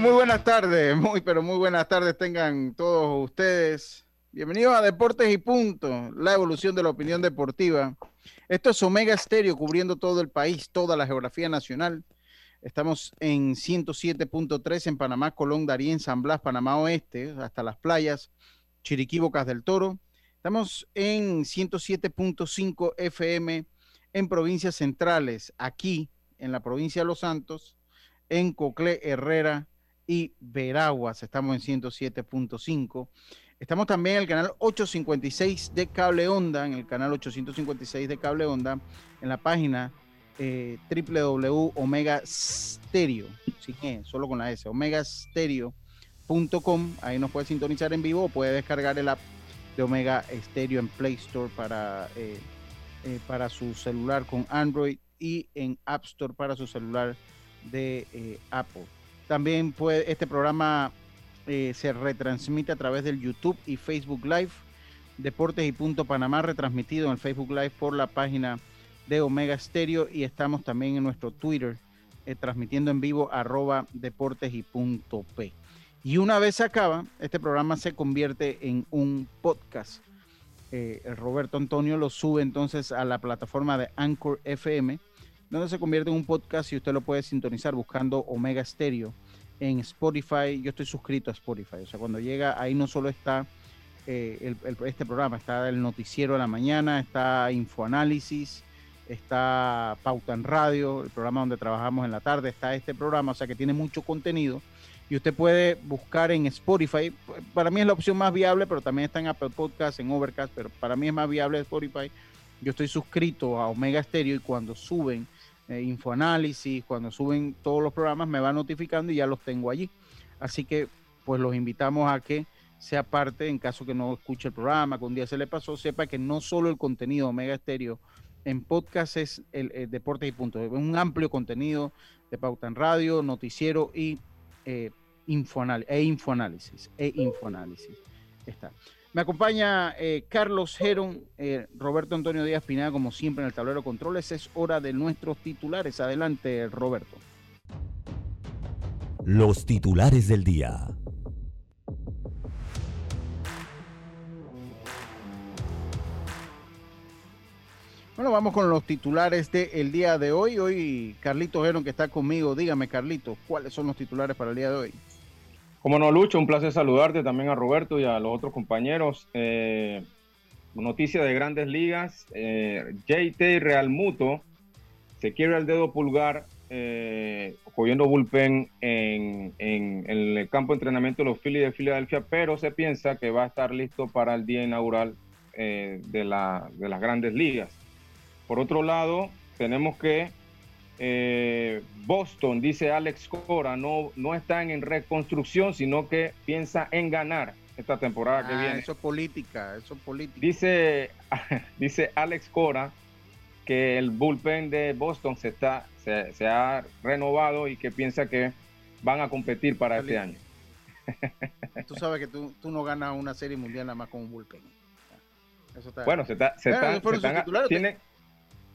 Muy buenas tardes, muy, pero muy buenas tardes tengan todos ustedes. Bienvenidos a Deportes y Punto, la evolución de la opinión deportiva. Esto es Omega Stereo, cubriendo todo el país, toda la geografía nacional. Estamos en 107.3 en Panamá, Colón, Darien, San Blas, Panamá Oeste, hasta las playas, Chiriquí, Bocas del Toro. Estamos en 107.5 FM en provincias centrales, aquí en la provincia de Los Santos, en Coclé, Herrera, y Veraguas. Estamos en 107.5. Estamos también en el canal 856 de Cable Onda, en el canal 856 de Cable Onda, en la página eh, www.omega Stereo, solo con la S, omegastereo.com. Ahí nos puede sintonizar en vivo o puede descargar el app de Omega Stereo en Play Store para, eh, eh, para su celular con Android y en App Store para su celular de eh, Apple. También puede, este programa eh, se retransmite a través del YouTube y Facebook Live. Deportes y Punto Panamá retransmitido en el Facebook Live por la página de Omega Stereo y estamos también en nuestro Twitter eh, transmitiendo en vivo arroba deportes y punto P. Y una vez se acaba, este programa se convierte en un podcast. Eh, Roberto Antonio lo sube entonces a la plataforma de Anchor FM donde se convierte en un podcast y usted lo puede sintonizar buscando Omega Stereo en Spotify. Yo estoy suscrito a Spotify, o sea, cuando llega ahí no solo está eh, este programa, está el noticiero de la mañana, está Infoanálisis, está Pauta en Radio, el programa donde trabajamos en la tarde, está este programa, o sea que tiene mucho contenido y usted puede buscar en Spotify. Para mí es la opción más viable, pero también está en Apple Podcast, en Overcast, pero para mí es más viable Spotify. Yo estoy suscrito a Omega Stereo y cuando suben eh, infoanálisis, cuando suben todos los programas me va notificando y ya los tengo allí. Así que pues los invitamos a que sea parte, en caso que no escuche el programa, que un día se le pasó, sepa que no solo el contenido Omega Estéreo en podcast es el, deporte y punto, es un amplio contenido de pauta en radio, noticiero y eh, infoanálisis, e infoanálisis, e infoanálisis. Está. Me acompaña eh, Carlos Geron, eh, Roberto Antonio Díaz Pineda, como siempre en el tablero controles. Es hora de nuestros titulares. Adelante, Roberto. Los titulares del día. Bueno, vamos con los titulares del día de hoy. Hoy Carlito Geron que está conmigo. Dígame, Carlito, ¿cuáles son los titulares para el día de hoy? Como no, Lucho, un placer saludarte también a Roberto y a los otros compañeros. Eh, noticia de grandes ligas, eh, JT Real Muto se quiere el dedo pulgar eh, cogiendo bullpen en, el campo de entrenamiento de los Phillies de Filadelfia, pero se piensa que va a estar listo para el día inaugural de, de las grandes ligas. Por otro lado, tenemos que eh, Boston, dice Alex Cora, no, no están en reconstrucción, sino que piensa en ganar esta temporada que ah, viene. Eso es política, eso es política. Dice, dice Alex Cora que el bullpen de Boston se, está, se, ha renovado y que piensa que van a competir para este año. Tú sabes que tú, no ganas una serie mundial nada más con un bullpen. bueno, se, está, se, están, tienen,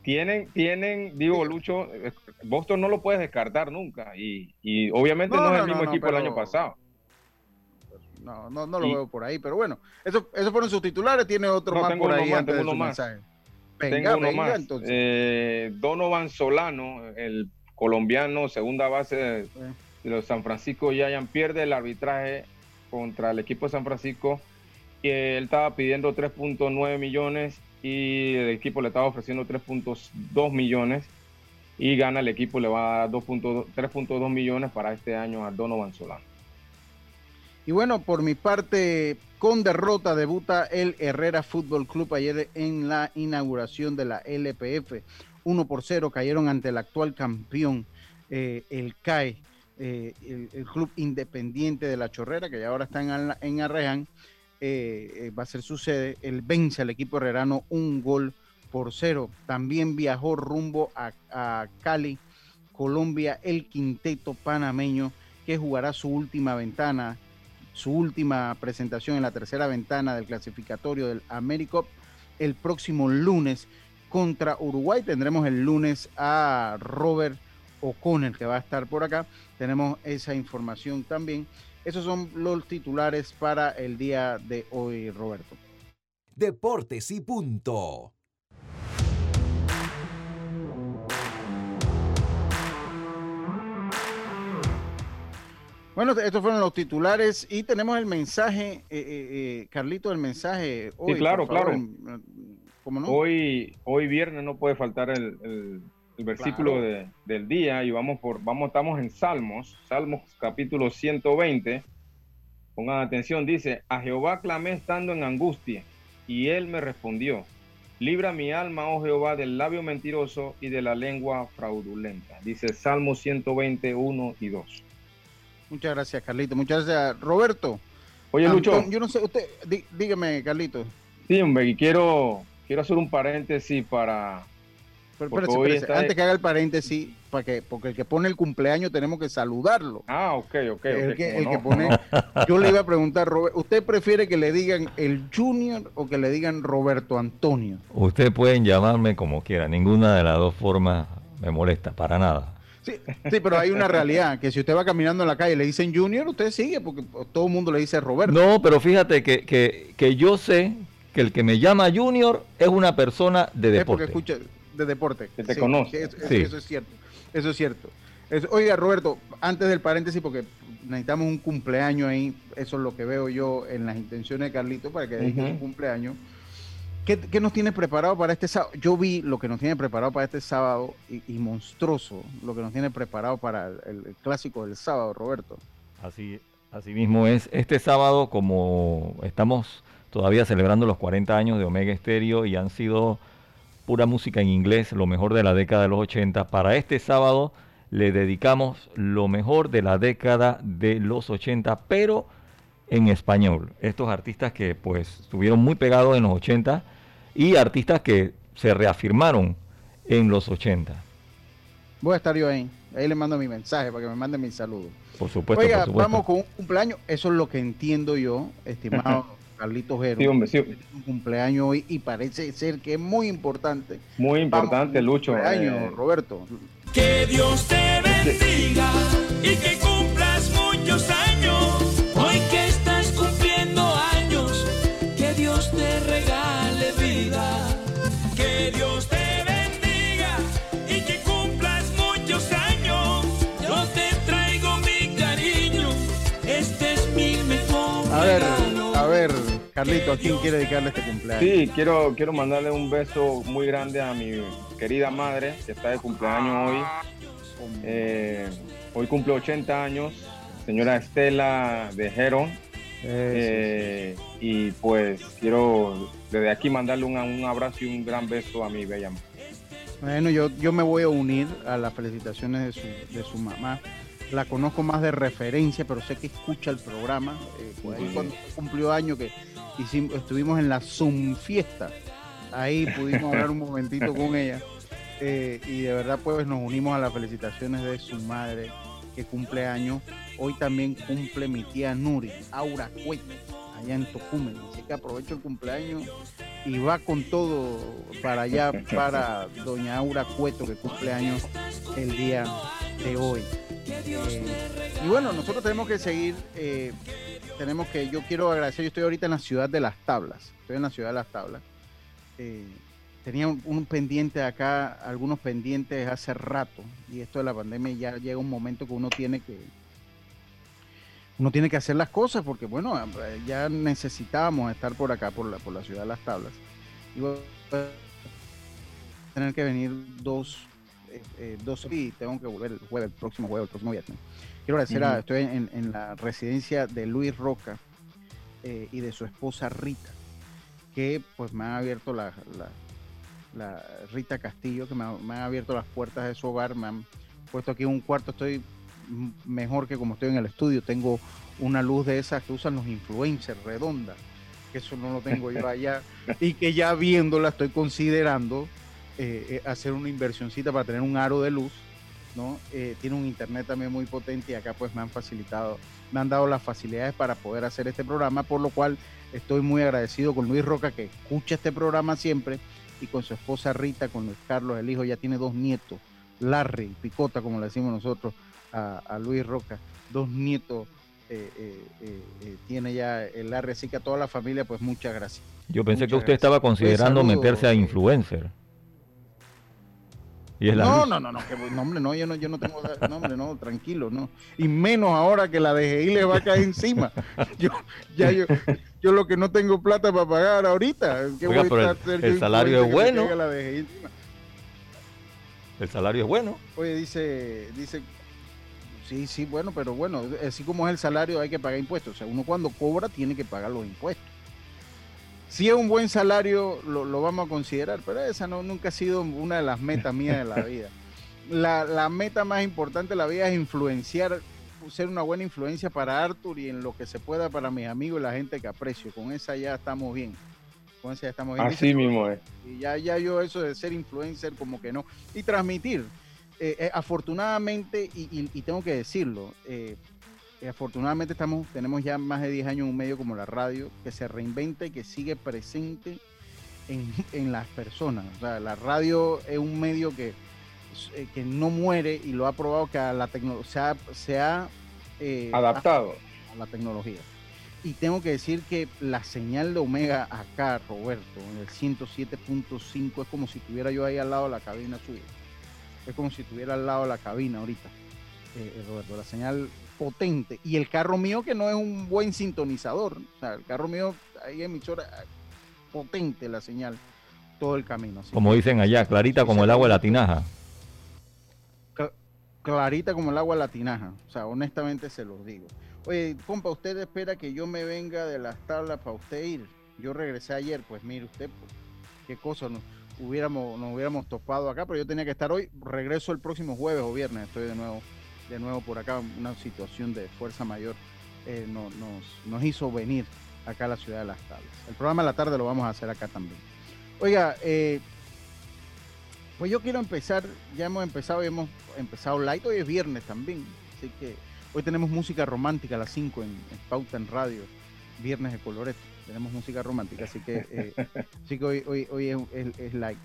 tienen, digo, Lucho, eh, Boston no lo puedes descartar nunca. Y, obviamente no, es el mismo equipo del año pasado. No, no, no lo veo por ahí, pero bueno, eso, esos fueron sus titulares, tiene otro más por ahí más. tengo uno más. Eh, Donovan Solano, el colombiano, segunda base de, los San Francisco Giants, pierde el arbitraje contra el equipo de San Francisco. Y él estaba pidiendo 3.9 millones y el equipo le estaba ofreciendo 3.2 millones y gana el equipo, le va a dar 3.2 millones para este año a Donovan Solano. Y bueno, por mi parte, con derrota debuta el Herrera Fútbol Club ayer en la inauguración de la LPF. 1 por 0 cayeron ante el actual campeón, eh, el CAE, eh, el, club independiente de la Chorrera, que ya ahora está en, en Arreán, va a ser su sede. El vence al equipo herrerano un gol por cero. También viajó rumbo a, Cali, Colombia, el quinteto panameño, que jugará su última ventana su última presentación en la tercera ventana del clasificatorio del Americop el próximo lunes contra Uruguay. Tendremos el lunes a Robert O'Connell que va a estar por acá. Tenemos esa información también. Esos son los titulares para el día de hoy, Roberto. Deportes y punto. Bueno, estos fueron los titulares y tenemos el mensaje, eh, eh, eh Carlito, el mensaje hoy. Sí, claro, claro. ¿Cómo no? Hoy, hoy viernes no puede faltar el, versículo del día y vamos por, vamos, estamos en Salmos, Salmos capítulo 120. Pongan atención, dice, a Jehová clamé estando en angustia y él me respondió. Libra mi alma, oh Jehová, del labio mentiroso y de la lengua fraudulenta. Dice Salmo 120, 1 y 2. Muchas gracias, Carlito. Muchas gracias, Roberto. Oye, Lucho. Yo no sé, usted, dígame, Carlito. Sí, hombre, y quiero, quiero hacer un paréntesis para. Antes que haga el paréntesis, para que, porque el que pone el cumpleaños tenemos que saludarlo. Ah, ok, ok. El, que, pone. yo le iba a preguntar, Robert, ¿usted prefiere que le digan el Junior o que le digan Roberto Antonio? Ustedes pueden llamarme como quiera, ninguna de las dos formas me molesta, para nada. Sí, sí, pero hay una realidad, que si usted va caminando en la calle y le dicen Junior, usted sigue, porque todo el mundo le dice Roberto. No, pero fíjate que, que, que yo sé que el que me llama Junior es una persona de deporte. Es porque escucha de deporte. Que te conoce. Eso, es cierto, eso es cierto. oiga, Roberto, antes del paréntesis, porque necesitamos un cumpleaños ahí, eso es lo que veo yo en las intenciones de Carlito para que dedique un cumpleaños. ¿Qué, nos tiene preparado para este sábado? Yo vi lo que nos tiene preparado para este sábado y, monstruoso lo que nos tiene preparado para el, clásico del sábado, Roberto. Así, así mismo es. Este sábado, como estamos todavía celebrando los 40 años de Omega Estéreo y han sido pura música en inglés, lo mejor de la década de los 80, para este sábado le dedicamos lo mejor de la década de los 80, pero en español. Estos artistas que pues estuvieron muy pegados en los 80 y artistas que se reafirmaron en los 80. Voy a estar yo ahí. Ahí le mando mi mensaje para que me mande mi saludo. Por supuesto. Oiga, vamos con un cumpleaños. Eso es lo que entiendo yo, estimado Carlitos Jero. Sí, hombre, sí. Un cumpleaños hoy y parece ser que es muy importante. Muy importante, Lucho. Cumpleaños, eh. Roberto. Que Dios te bendiga y que Carlito, ¿a quién quiere dedicarle este cumpleaños? Sí, quiero, quiero mandarle un beso muy grande a mi querida madre, que está de cumpleaños hoy. Eh, hoy cumple 80 años, señora Estela de Jero. Eh, y pues quiero desde aquí mandarle un, un, abrazo y un gran beso a mi bella madre. Bueno, yo, yo me voy a unir a las felicitaciones de su, de su mamá la conozco más de referencia, pero sé que escucha el programa. Eh, cuando cumplió año que hicimos, estuvimos en la Zoom fiesta, ahí pudimos hablar un momentito con ella. Eh, y de verdad pues nos unimos a las felicitaciones de su madre que cumple año. Hoy también cumple mi tía Nuri, Aura Cueto, allá en Tocumen. Así que aprovecho el cumpleaños y va con todo para allá, para doña Aura Cueto, que cumple años el día de hoy. Eh, y bueno, nosotros tenemos que seguir, eh, tenemos que, yo quiero agradecer, yo estoy ahorita en la ciudad de las tablas, estoy en la ciudad de las tablas. Eh, tenía un, pendiente acá, algunos pendientes hace rato, y esto de la pandemia ya llega un momento que uno tiene que, uno tiene que hacer las cosas, porque bueno, ya necesitábamos estar por acá, por la, por la ciudad de las tablas. Y voy a tener que venir dos eh, dos y tengo que volver el jueves, el próximo jueves, el próximo viernes. Quiero agradecer a, estoy en, la residencia de Luis Roca eh, y de su esposa Rita, que pues me han abierto la, la Rita Castillo, que me, ha- me han abierto las puertas de su hogar, me han puesto aquí un cuarto, estoy mejor que como estoy en el estudio, tengo una luz de esas que usan los influencers, redonda, que eso no lo tengo yo allá, y que ya viéndola estoy considerando eh, eh, hacer una inversioncita para tener un aro de luz, ¿no? Eh, tiene un internet también muy potente y acá pues me han facilitado, me han dado las facilidades para poder hacer este programa, por lo cual estoy muy agradecido con Luis Roca que escucha este programa siempre y con su esposa Rita, con Luis Carlos, el hijo, ya tiene dos nietos, Larry, Picota, como le decimos nosotros a, a Luis Roca, dos nietos eh, eh, eh, tiene ya el Larry, así que a toda la familia, pues muchas gracias. Yo pensé que usted estaba considerando saludo. meterse a influencer. Y No, no, no, no, que, no, hombre, no, yo no, yo no tengo, no, hombre, no, tranquilo, no. Y menos ahora que la DGI le va a caer encima. Yo, ya yo, yo lo que no tengo plata para pagar ahorita. ¿qué Oiga, voy a pero el- estar el yo salario es bueno. El salario es bueno. Oye, dice, dice, sí, sí, bueno, pero bueno, así como es el salario hay que pagar impuestos. O sea, uno cuando cobra tiene que pagar los impuestos. Si es un buen salario, lo, lo vamos a considerar, pero esa no, nunca ha sido una de las metas mías de la vida. La, la meta más importante de la vida es influenciar, ser una buena influencia para Arthur y en lo que se pueda para mis amigos y la gente que aprecio. Con esa ya estamos bien. Con esa ya estamos bien. Así Dice- mismo es. y ya, ya yo eso de ser influencer como que no. Y transmitir. Eh, eh, afortunadamente, y, y- y tengo que decirlo, eh, eh, afortunadamente estamos, tenemos ya más de 10 años en un medio como la radio, que se reinventa y que sigue presente en, en las personas. O sea, la radio es un medio que, eh, que no muere y lo ha probado que a la tecnología se ha, eh, Adaptado. a la tecnología. Y tengo que decir que la señal de Omega acá, Roberto, en el 107.5, es como si estuviera yo ahí al lado de la cabina suya. Es como si estuviera al lado de la cabina ahorita, eh, eh, Roberto. La señal potente. Y el carro mío que no es un buen sintonizador. O sea, el carro mío, hay emisora eh, potente la señal todo el camino. Así Como que- dicen allá, clarita como el agua de la tinaja. clarita como el agua de la tinaja. O sea, honestamente se los digo. Oye, compa, ¿usted espera que yo me venga de las tablas para usted ir? Yo regresé ayer, pues mire usted, pues, qué cosa nos hubiéramos, nos hubiéramos topado acá, pero yo tenía que estar hoy. Regreso el próximo jueves o viernes, estoy de nuevo, de nuevo por acá. Una situación de fuerza mayor eh, no- nos, nos hizo venir acá a la ciudad de las tablas. El programa de la tarde lo vamos a hacer acá también. Oiga, eh, pues yo quiero empezar, ya hemos empezado y hemos empezado light, hoy es viernes también, así que hoy tenemos música romántica a las 5 en, en Pauta en Radio, viernes de colorete, tenemos música romántica, así que, eh, así que hoy, hoy, hoy es, es- es light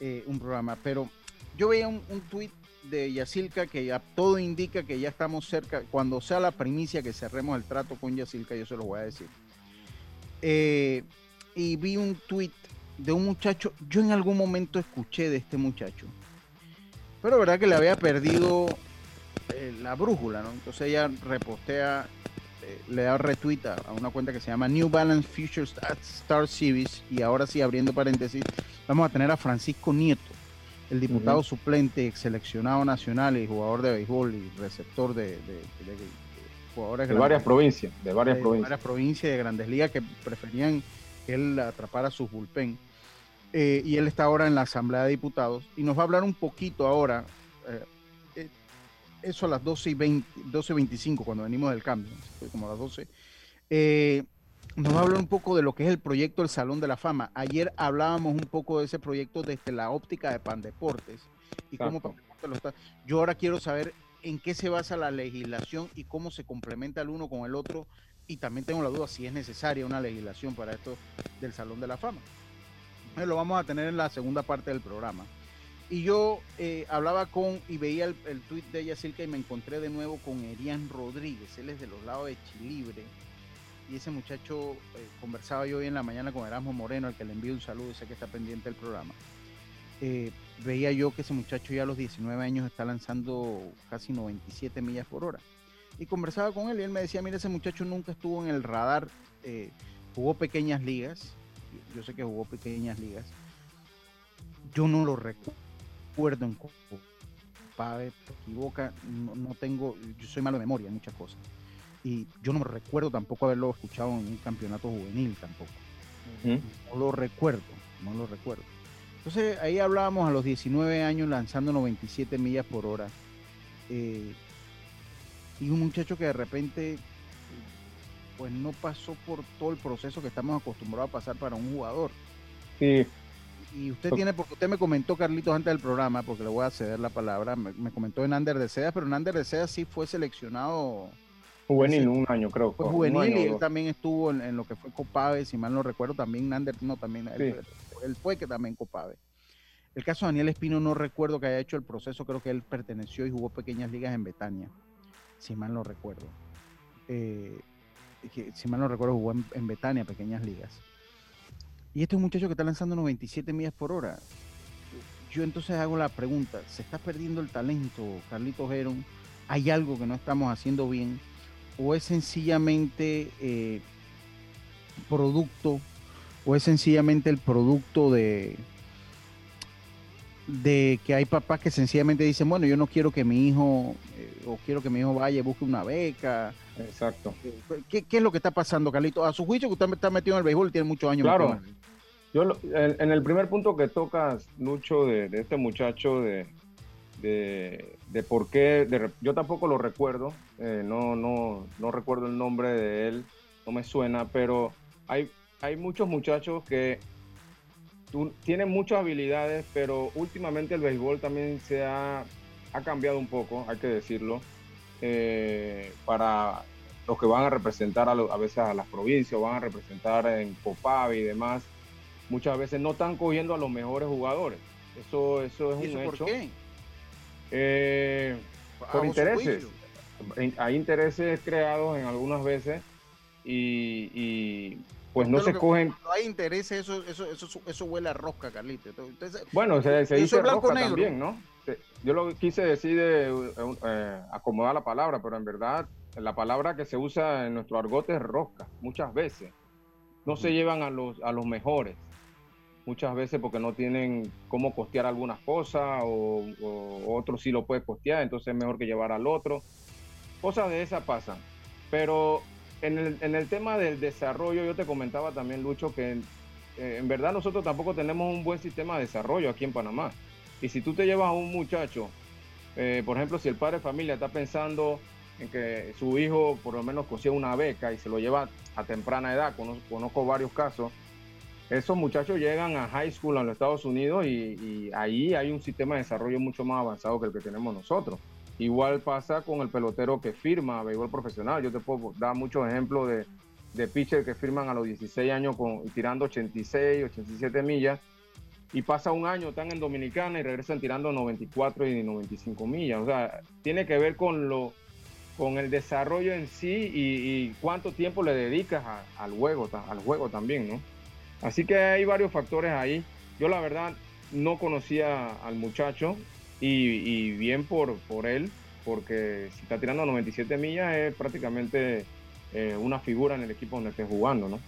eh, un programa, pero yo veía un, un tweet de Yacilca que ya todo indica que ya estamos cerca, cuando sea la primicia que cerremos el trato con Yacilca, yo se lo voy a decir. Eh, y vi un tweet de un muchacho, yo en algún momento escuché de este muchacho, pero verdad que le había perdido eh, la brújula, ¿no? Entonces ella repostea, eh, le da retweet a, una cuenta que se llama New Balance Future Star, Star Series y ahora sí, abriendo paréntesis, vamos a tener a Francisco Nieto, el diputado suplente, ex seleccionado nacional y jugador de béisbol y receptor de, de- de- de jugadores De varias provincias. De varias de provincias. varias provincias de grandes ligas que preferían que él atrapara su bullpen. Eh, y él está ahora en la Asamblea de Diputados y nos va a hablar un poquito ahora, eh, eh, eso a las 12 y 20, 12 y 25, cuando venimos del cambio, como a las 12. eh, nos va a hablar un poco de lo que es el proyecto del Salón de la Fama. Ayer hablábamos un poco de ese proyecto desde la óptica de Pandeportes y cómo. Pandeportes lo está. Yo ahora quiero saber en qué se basa la legislación y cómo se complementa el uno con el otro. Y también tengo la duda si es necesaria una legislación para esto del Salón de la Fama. Lo vamos a tener en la segunda parte del programa. Y yo eh, hablaba con y veía el, el tweet de ella Silka y me encontré de nuevo con Erian Rodríguez. Él es de los lados de Chilibre. Y ese muchacho, eh, conversaba yo hoy en la mañana con Erasmo Moreno, al que le envío un saludo y sé que está pendiente del programa. Eh, veía yo que ese muchacho ya a los 19 años está lanzando casi 97 millas por hora. Y conversaba con él y él me decía, mira, ese muchacho nunca estuvo en el radar, eh, jugó pequeñas ligas, yo, sé que jugó pequeñas ligas, yo no lo recuerdo en te equivoca, no, no tengo, yo soy malo de memoria en muchas cosas. Y yo no me recuerdo tampoco haberlo escuchado en un campeonato juvenil tampoco. No lo recuerdo, no lo recuerdo. Entonces ahí hablábamos a los 19 años lanzando 97 millas por hora. Eh, y un muchacho que de repente pues no pasó por todo el proceso que estamos acostumbrados a pasar para un jugador. Sí, Y usted tiene, porque usted me comentó, Carlitos, antes del programa, porque le voy a ceder la palabra, me, me comentó en Ander de Sedas, pero en Ander de Sedas sí fue seleccionado, juvenil, Sí. un año creo. fue juvenil y él también estuvo en, en lo que fue Copave, si mal no recuerdo, también Nander, no, también, él, él fue que también Copave. El caso de Daniel Espino no recuerdo que haya hecho el proceso, creo que él perteneció y jugó pequeñas ligas en Betania, si mal no recuerdo. Eh, que, si mal no recuerdo, jugó en, en Betania, pequeñas ligas. Y este es un muchacho que está lanzando 97 millas por hora. Yo entonces hago la pregunta, ¿se está perdiendo el talento, Carlitos Heron? ¿Hay algo que no estamos haciendo bien? ¿O es sencillamente eh, producto, o es sencillamente el producto de, de que hay papás que sencillamente dicen, bueno, yo no quiero que mi hijo, eh, o quiero que mi hijo vaya y busque una beca? Exacto. ¿Qué, qué es lo que está pasando, Carlitos? A su juicio, que usted está metido en el béisbol, tiene muchos años. Claro. metido en el- Yo lo- en, en el primer punto que tocas, Lucho, de, de este muchacho, de, de, de por qué, de yo tampoco lo recuerdo, eh, no, no, no recuerdo el nombre de él, no me suena, pero hay, hay muchos muchachos que tienen muchas habilidades, pero últimamente el béisbol también se ha, ha cambiado un poco, hay que decirlo, eh, para los que van a representar a, lo- a veces a las provincias, van a representar en Copave y demás, muchas veces no están cogiendo a los mejores jugadores. Eso, eso es ¿Y un eso por hecho. qué? Eh, por intereses. hay intereses creados en algunas veces y, y, pues no se cogen. Cuando hay intereses, eso, eso, eso, eso huele a rosca. Entonces, Bueno, se, se dice negro. también, ¿no? Yo lo quise decir de eh, eh, acomodar la palabra, pero en verdad la palabra que se usa en nuestro argot es rosca, muchas veces. No se llevan a los, a los mejores, muchas veces porque no tienen cómo costear algunas cosas o, otro sí lo puede costear, entonces es mejor que llevar al otro. Cosas de esas pasan. Pero en el, en el tema del desarrollo, yo te comentaba también, Lucho, que eh, en verdad nosotros tampoco tenemos un buen sistema de desarrollo aquí en Panamá. Y si tú te llevas a un muchacho, eh, por ejemplo, si el padre de familia está pensando en que su hijo por lo menos consiga una beca y se lo lleva a temprana edad, conozco varios casos, esos muchachos llegan a high school en los Estados Unidos y, ahí hay un sistema de desarrollo mucho más avanzado que el que tenemos nosotros. Igual pasa con el pelotero que firma béisbol profesional. Yo te puedo dar muchos ejemplos de, de pitchers que firman a los 16 años con, tirando 86, 87 millas y pasa un año, están en Dominicana y regresan tirando 94 y 95 millas. O sea, tiene que ver con lo con el desarrollo en sí y, cuánto tiempo le dedicas al juego, al juego también, ¿no? Así que hay varios factores ahí. Yo la verdad no conocía al muchacho y, bien por, por él, porque si está tirando 97 millas es prácticamente eh, una figura en el equipo donde esté jugando, ¿no?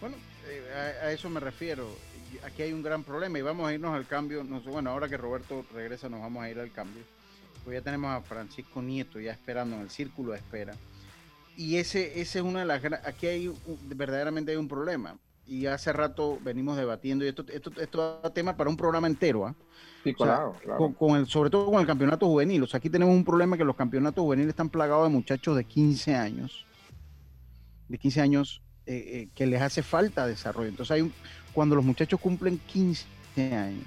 Bueno, eh, a, eso me refiero. Aquí hay un gran problema y vamos a irnos al cambio. No bueno, ahora que Roberto regresa nos vamos a ir al cambio. Pues ya tenemos a Francisco Nieto ya esperando en el círculo de espera. Y ese, ese es una de las... Aquí hay verdaderamente hay un problema. Y hace rato venimos debatiendo, y esto, esto, esto da tema para un programa entero, ¿ah? Sí, O sea, claro, claro. con, con el, sobre todo con el campeonato juvenil. O sea, aquí tenemos un problema que los campeonatos juveniles están plagados de muchachos de 15 años, de 15 años eh, eh, que les hace falta desarrollo. Entonces, hay un- cuando los muchachos cumplen 15 años,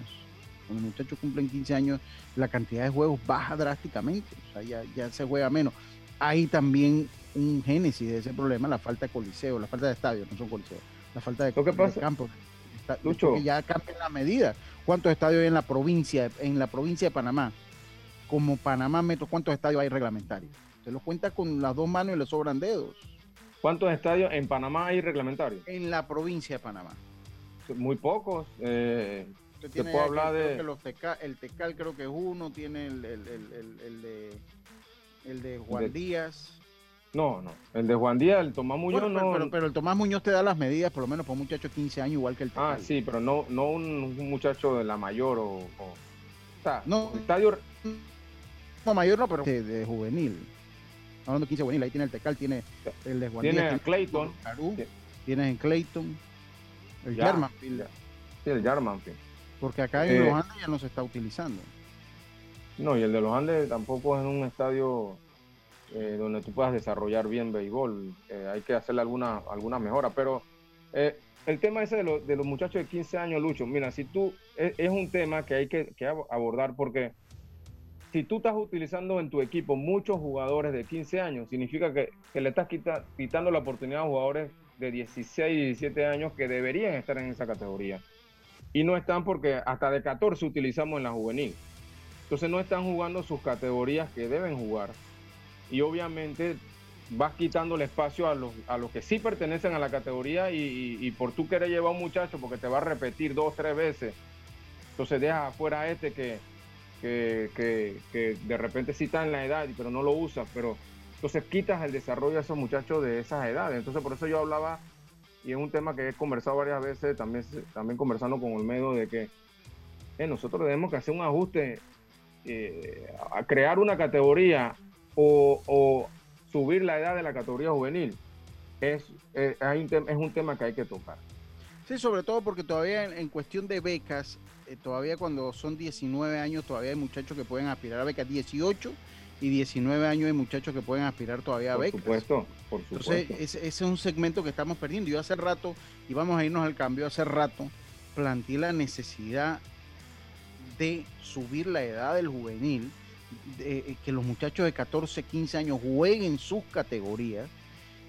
cuando los muchachos cumplen 15 años, la cantidad de juegos baja drásticamente. O sea, ya, ya se juega menos. Hay también un génesis de ese problema, la falta de coliseo, la falta de estadios, no son coliseos, la falta de, Lo que de pasa- campos. Está- Lucho. que ya cambian la medida. ¿Cuántos estadios hay en la provincia, en la provincia de Panamá? Como Panamá Metro, ¿cuántos estadios hay reglamentarios? Se los cuenta con las dos manos y le sobran dedos. ¿Cuántos estadios en Panamá hay reglamentarios? En la provincia de Panamá. Muy pocos. eh, Usted tiene ya que- hablar de- que los Teca- el Tecal creo que es uno, tiene el, el- el- el- el de el de Juan De- Díaz. No, no. El de Juan Díaz, el Tomás Muñoz, Bueno, pero, no. pero- pero el Tomás Muñoz te da las medidas, por lo menos para un muchacho de 15 años, igual que el Tecal. ah, sí, pero no, no un, un muchacho de la mayor o. o- o sea, No. estadio. No, mayor no, pero de, de juvenil. Hablando de 15 juvenil, ahí tiene el Tecal, tiene el de Juan Tiene Díaz, a Clayton. Carú, Sí. tienes en Clayton, el Ya, Germanfield. ya. Sí, el Jarman, sí. Porque acá en Eh, los Andes ya no se está utilizando. No, y el de los Andes tampoco es un estadio eh, donde tú puedas desarrollar bien béisbol. Eh, hay que hacerle alguna, alguna mejora. Pero eh, el tema ese de, los- de los muchachos de 15 años, Lucho, mira, si tú, es, es un tema que hay que, que ab- abordar porque si tú estás utilizando en tu equipo muchos jugadores de 15 años, significa que, que le estás quita- quitando la oportunidad a jugadores de 16 y 17 años que deberían estar en esa categoría. Y no están porque hasta de 14 utilizamos en la juvenil. Entonces no están jugando sus categorías que deben jugar. Y obviamente vas quitando el espacio a los, a los que sí pertenecen a la categoría y, por tú querer llevar a un muchacho porque te va a repetir dos, tres veces. Entonces dejas afuera a este que, que, que- de repente sí está en la edad, pero no lo usa. Pero entonces quitas el desarrollo a esos muchachos de esas edades. Entonces por eso yo hablaba, y es un tema que he conversado varias veces, también, también conversando con Olmedo, de que eh, nosotros tenemos que hacer un ajuste eh, a crear una categoría o, o subir la edad de la categoría juvenil es, tem- es un tema que hay que tocar. Sí, sobre todo porque todavía en, en cuestión de becas, eh, todavía cuando son 19 años, todavía hay muchachos que pueden aspirar a becas. 18 y 19 años hay muchachos que pueden aspirar todavía a Por becas. supuesto, por Entonces, supuesto. ese, ese es un segmento que estamos perdiendo. Yo hace rato, y vamos a irnos al cambio, hace rato planteé la necesidad de subir la edad del juvenil, de, eh, que los muchachos de 14, 15 años jueguen sus categorías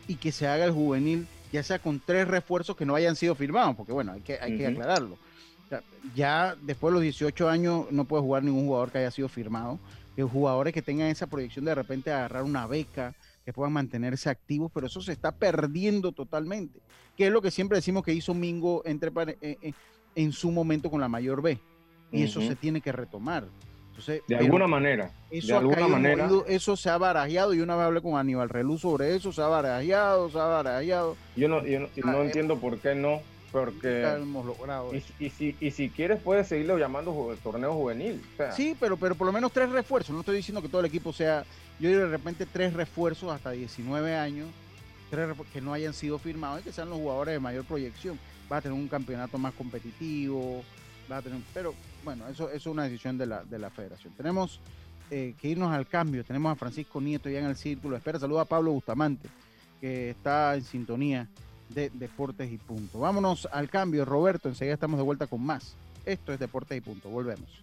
y que se haga el juvenil, ya sea con tres refuerzos que no hayan sido firmados, porque bueno, hay que, hay que aclararlo. O sea, ya después de los 18 años no puede jugar ningún jugador que haya sido firmado. Que jugadores que tengan esa proyección de repente agarrar una beca, que puedan mantenerse activos, pero eso se está perdiendo totalmente. Que es lo que siempre decimos que hizo Mingo entre, pare- eh, eh, en su momento con la mayor B. Y eso se tiene que retomar. Entonces, De alguna manera, eso de alguna manera, movido, eso se ha barajeado. Yo una vez hablé con Aníbal Relú sobre eso, se ha barajeado, se ha barajeado. yo no, yo no, Ah, eh, entiendo por qué no, porque hemos logrado y, eso. y si, y si quieres puedes seguirlo llamando torneo juvenil. o sea, Sí, pero, pero por lo menos tres refuerzos. No estoy diciendo que todo el equipo sea. Yo digo de repente tres refuerzos hasta 19 años, tres que no hayan sido firmados y que sean los jugadores de mayor proyección. Va a tener un campeonato más competitivo, va a tener, pero bueno, eso, es una decisión de la, de la federación. Tenemos eh, que irnos al cambio. Tenemos a Francisco Nieto ya en el círculo. Espera, saluda a Pablo Bustamante, que está en sintonía de Deportes y Punto. Vámonos al cambio, Roberto. Enseguida estamos de vuelta con más. Esto es Deportes y Punto. Volvemos.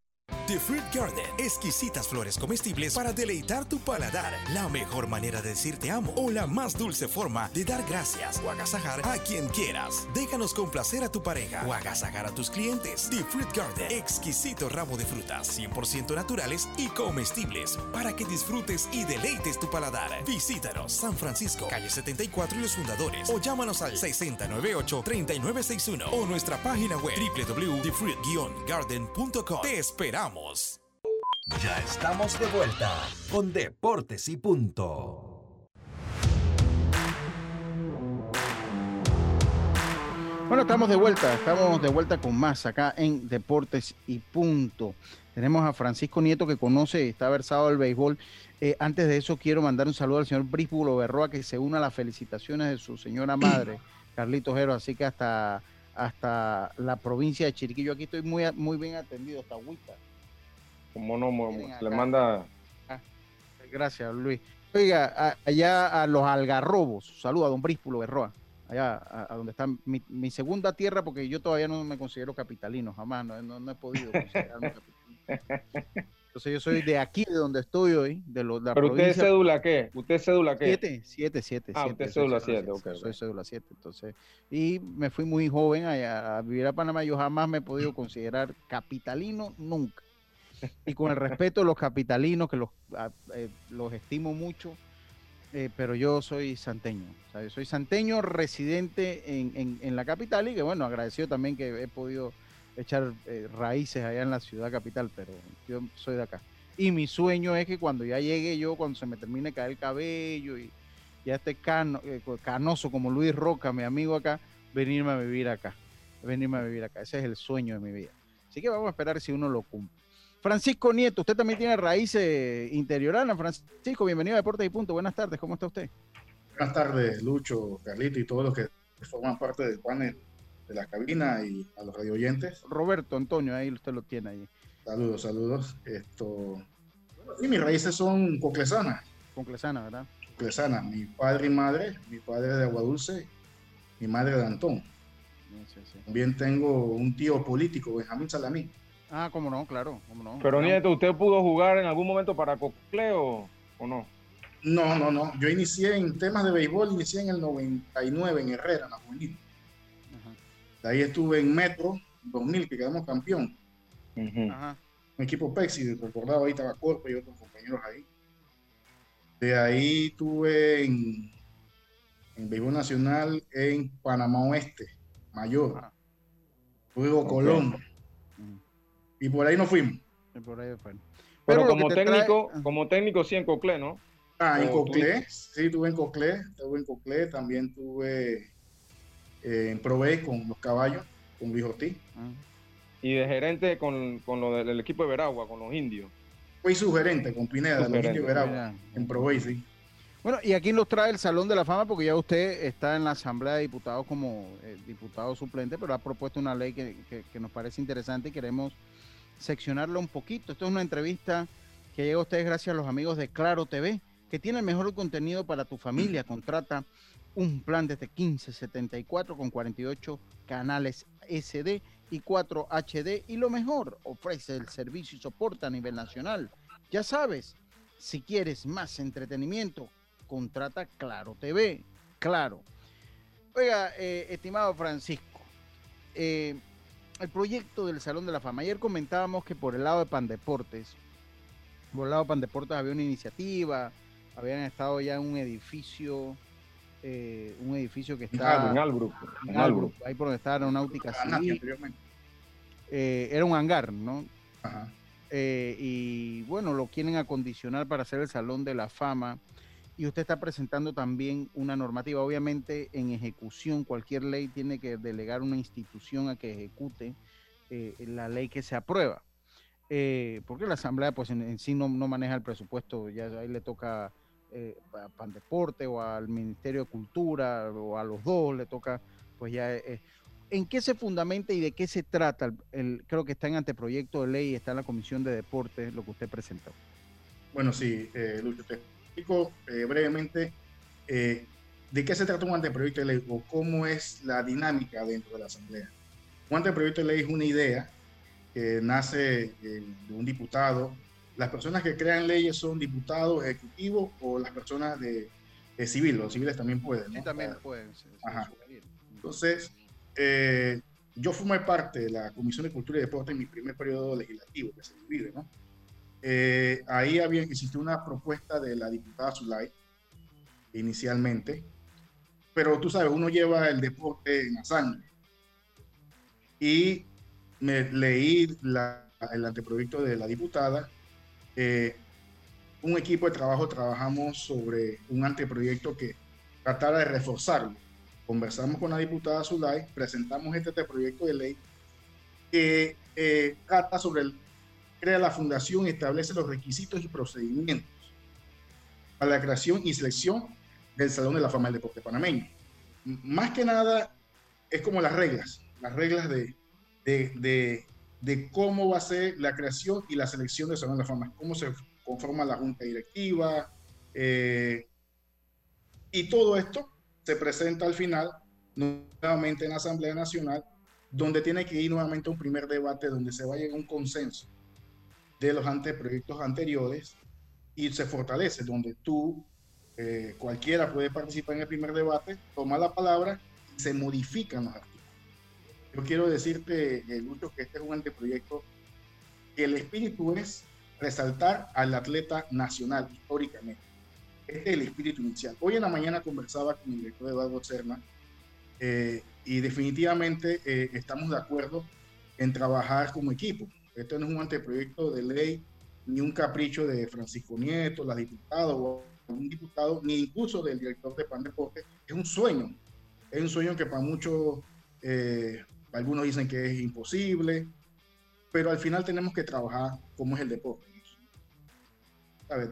The Fruit Garden. Exquisitas flores comestibles para deleitar tu paladar. La mejor manera de decir te amo o la más dulce forma de dar gracias o agasajar a quien quieras. Déjanos complacer a tu pareja o agasajar a tus clientes. The Fruit Garden. Exquisito ramo de frutas 100% naturales y comestibles para que disfrutes y deleites tu paladar. Visítanos San Francisco, calle 74 y los fundadores o llámanos al 6098-3961 o nuestra página web www.thefruit-garden.com. Te esperamos. Ya estamos de vuelta con Deportes y Punto. Bueno, estamos de vuelta, estamos de vuelta con más acá en Deportes y Punto. Tenemos a Francisco Nieto que conoce, está versado al béisbol. Eh, antes de eso, quiero mandar un saludo al señor Brísbulo Berroa que se une a las felicitaciones de su señora madre, Carlitos Jero. Así que hasta, hasta la provincia de Chiriquillo, aquí estoy muy, muy bien atendido, hasta Huita. Como no, le manda Gracias, Luis. Oiga, a- allá a los algarrobos, saluda a don Brísbulo Berroa. allá a, donde está mi, mi, segunda tierra, porque yo todavía no me considero capitalino, jamás, no, no, he podido considerarme capitalino. Entonces yo soy de aquí, de donde estoy hoy, de, lo, la ¿Pero usted es cédula qué? ¿Usted es cédula qué? Siete, siete, siete. Ah, usted es cédula siete, ok. Soy cédula siete, entonces. Y me fui muy joven a, a, vivir a Panamá, yo jamás me he podido considerar capitalino, nunca. Y con el respeto de los capitalinos, que los, eh, los estimo mucho, eh, pero yo soy santeño. soy santeño residente en, en, la capital y que bueno, agradecido también que he podido echar eh, raíces allá en la ciudad capital, pero yo soy de acá. Y mi sueño es que cuando ya llegue yo, cuando se me termine caer el cabello y ya esté cano, canoso como Luis Roca, mi amigo acá, venirme a vivir acá. Venirme a vivir acá. Ese es el sueño de mi vida. Así que vamos a esperar si uno lo cumple. Francisco Nieto, usted también tiene raíces interioranas. Francisco, bienvenido a Deportes y Punto. Buenas tardes, ¿cómo está usted? Buenas tardes, Lucho, Carlito y todos los que forman parte del panel de la cabina y a los radio oyentes. Roberto Antonio, ahí usted lo tiene ahí. Saludos, saludos. Esto, sí, mis raíces son coclesanas. Conclesanas, ¿verdad? Coclesanas. Mi padre y madre, mi padre de Agua Dulce, mi madre de Antón. También tengo un tío político, Benjamín Salamí. Ah, cómo no, claro, cómo no. Pero Nieto, ¿usted pudo jugar en algún momento para Cocleo o no? No, no, no. Yo inicié en temas de béisbol, inicié en el 99 en Herrera, en la juvenil. De ahí estuve en Metro 2000, que quedamos campeón. Un equipo Pexi, recordaba ahí estaba Corpo y otros compañeros ahí. De ahí estuve en, en Béisbol Nacional en Panamá Oeste, Mayor. Luego Colón. Y por ahí nos fuimos. Pero, como técnico, como técnico sí en Coclé, ¿no? Ah, en Coclé, sí, estuve en Coclé, estuve en Coclé, también estuve en Provey con los caballos, con Luis Ortiz. Ah. Y de gerente con, con lo del equipo de Veragua, con los indios. Fui su gerente con Pineda, los indios de Veragua, en Provey, sí. Bueno, y aquí nos trae el Salón de la Fama porque ya usted está en la Asamblea de Diputados como eh, diputado suplente, pero ha propuesto una ley que, que, nos parece interesante y queremos seccionarla un poquito. Esto es una entrevista que llega a ustedes gracias a los amigos de Claro TV, que tiene el mejor contenido para tu familia. Contrata un plan desde 1574 con 48 canales SD y 4 HD y lo mejor, ofrece el servicio y soporta a nivel nacional. Ya sabes, si quieres más entretenimiento, contrata Claro TV. Claro. Oiga, eh, estimado Francisco, eh, el proyecto del Salón de la Fama. Ayer comentábamos que por el lado de Pandeportes, por el lado de Pandeportes había una iniciativa, habían estado ya en un edificio eh, un edificio que está en Albrook, en Albrook, ahí por donde está Aeronáutica Civil. Eh, era un hangar, ¿no? Eh, y bueno, lo quieren acondicionar para hacer el Salón de la Fama. Y usted está presentando también una normativa. Obviamente, en ejecución, cualquier ley tiene que delegar una institución a que ejecute la ley que se aprueba. porque la Asamblea, pues en, sí no, maneja el presupuesto, ya ahí le toca eh, a Pandeporte o al Ministerio de Cultura o a los dos le toca, pues ya... Eh, ¿En qué se fundamenta y de qué se trata? El, creo que está en anteproyecto de ley, está en la Comisión de Deportes, lo que usted presentó. Bueno, sí, eh, Lucho, te explico eh, brevemente de qué se trata un anteproyecto de ley o cómo es la dinámica dentro de la Asamblea. Un anteproyecto de ley es una idea que nace de un diputado las personas que crean leyes son diputados, ejecutivos o las personas de, civil. Los civiles también pueden. Sí, también pueden. Entonces, eh, yo formé parte de la Comisión de Cultura y Deporte en mi primer periodo legislativo, que se divide, ¿no? Eh, ahí había, existió una propuesta de la diputada Zulay, inicialmente, pero tú sabes, uno lleva el deporte en la sangre. Y me leí el anteproyecto de la diputada eh, un equipo de trabajo trabajamos sobre un anteproyecto que tratara de reforzarlo. Conversamos con la diputada Zulay, presentamos este anteproyecto de ley que eh, trata sobre el, crea la fundación y establece los requisitos y procedimientos para la creación y selección del Salón de la Fama del Deporte Panameño. Más que nada es como las reglas, las reglas de, de de cómo va a ser la creación y la selección de Salón de la Fama, cómo se conforma la junta directiva, eh, y todo esto se presenta al final nuevamente en la Asamblea Nacional, donde tiene que ir nuevamente un primer debate donde se va a llegar a un consenso de los anteproyectos anteriores y se fortalece, donde tú, eh, cualquiera puede participar en el primer debate, toma la palabra y se modifican los artículos. Yo quiero decirte, eh, Lucho, que este es un anteproyecto que el espíritu es resaltar al atleta nacional históricamente. Este es el espíritu inicial. Hoy en la mañana conversaba con el director Eduardo Cerna eh, y definitivamente eh, estamos de acuerdo en trabajar como equipo. Esto no es un anteproyecto de ley ni un capricho de Francisco Nieto, la diputada o un diputado, ni incluso del director de PAN Deporte. Es un sueño. Es un sueño que para muchos, eh, algunos dicen que es imposible, pero al final tenemos que trabajar como es el deporte.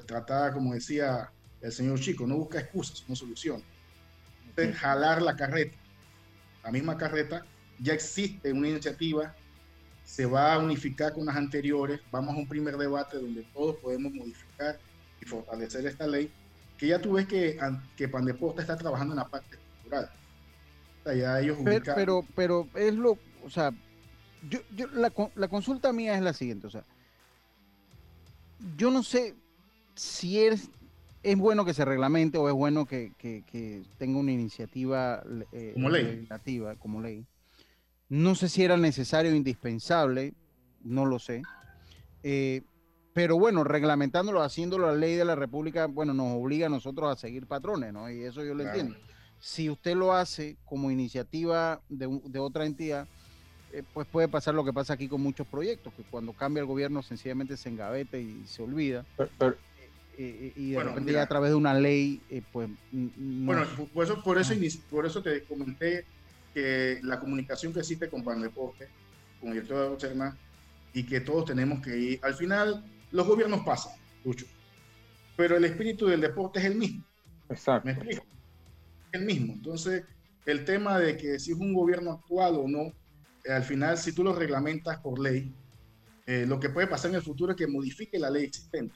Tratar, como decía el señor Chico, no busca excusas, no soluciones. jalar la carreta. La misma carreta, ya existe una iniciativa, se va a unificar con las anteriores, vamos a un primer debate donde todos podemos modificar y fortalecer esta ley, que ya tú ves que, que Pandeporte está trabajando en la parte cultural. ya ellos pero, pero, pero, es lo, o sea, yo, yo la, la consulta mía es la siguiente, o sea, yo no sé si es, es bueno que se reglamente o es bueno que, tenga una iniciativa eh, como ley. legislativa como ley. No sé si era necesario o indispensable, no lo sé. Eh, pero bueno, reglamentándolo, haciéndolo la ley de la República, bueno, nos obliga a nosotros a seguir patrones, ¿no? Y eso yo lo entiendo. Si usted lo hace como iniciativa de, de otra entidad, eh, pues puede pasar lo que pasa aquí con muchos proyectos, que cuando cambia el gobierno sencillamente se engaveta y se olvida. Eh, eh, y de repente ya a través de una ley, pues... Bueno, por eso, por, eso, por eso te comenté que la comunicación que existe con Pan Deporte, con el director de Cerna, y que todos tenemos que ir. Al final, los gobiernos pasan, mucho, pero el espíritu del deporte es el mismo. Exacto. ¿Me explico? El mismo. Entonces, el tema de que si es un gobierno actual o no, eh, al final, si tú lo reglamentas por ley, eh, lo que puede pasar en el futuro es que modifique la ley existente.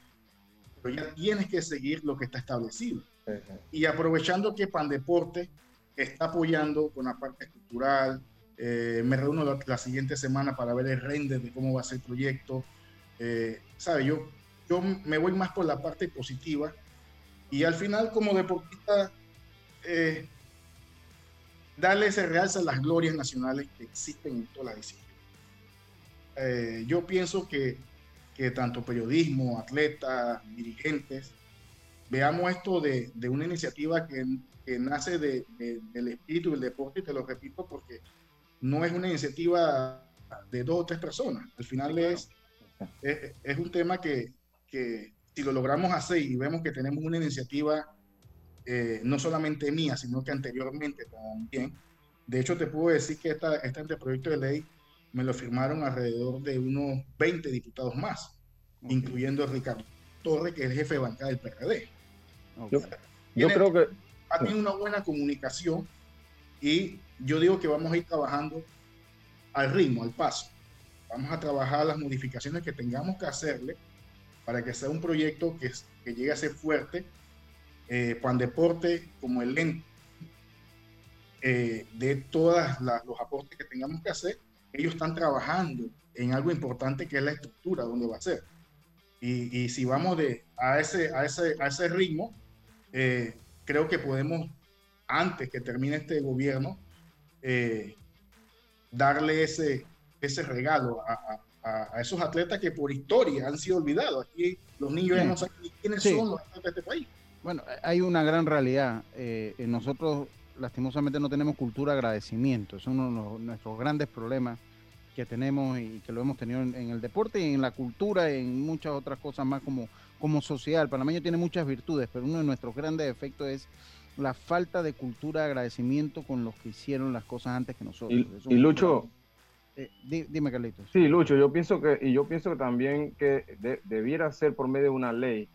Pero ya tienes que seguir lo que está establecido. Y aprovechando que Pandeporte está apoyando con la parte cultural, eh, me reúno la, siguiente semana para ver el render de cómo va a ser el proyecto. ¿Sabe? Yo, yo me voy más por la parte positiva y al final como deportista darle ese realce a las glorias nacionales que existen en toda la disciplina. Eh, yo pienso que, que, tanto periodismo, atletas, dirigentes, veamos esto de, de una iniciativa que, que nace de, del espíritu del deporte, y te lo repito porque no es una iniciativa de dos o tres personas. Al final es, es, es un tema que, que si lo logramos hacer y vemos que tenemos una iniciativa eh, no solamente mía, sino que anteriormente también. De hecho, te puedo decir que esta, este anteproyecto de ley me lo firmaron alrededor de unos 20 diputados más, incluyendo a Ricardo Torre, que es el jefe de bancada del PRD. Yo, creo que... Ha tenido una buena comunicación y yo digo que vamos a ir trabajando al ritmo, al paso. Vamos a trabajar las modificaciones que tengamos que hacerle para que sea un proyecto que, que llegue a ser fuerte eh, Deporte como el ente eh, de todos los aportes que tengamos que hacer, ellos están trabajando en algo importante que es la estructura donde va a ser. Y, si vamos de, a, ese, a, ese, a ese ritmo, eh, creo que podemos, antes que termine este gobierno, eh, darle ese, ese regalo a, a, esos atletas que por historia han sido olvidados. Aquí los niños ya no saben quiénes son los atletas de este país. Bueno, hay una gran realidad. Eh, nosotros lastimosamente no tenemos cultura de agradecimiento. Es uno de nuestros grandes problemas que tenemos y que lo hemos tenido en, el deporte y en la cultura y en muchas otras cosas más como, como sociedad. El panameño tiene muchas virtudes, pero uno de nuestros grandes defectos es la falta de cultura de agradecimiento con los que hicieron las cosas antes que nosotros. Y, Lucho... Eh, dime, Carlitos. Sí, Lucho, yo pienso que, y yo pienso también que debiera ser por medio de una ley,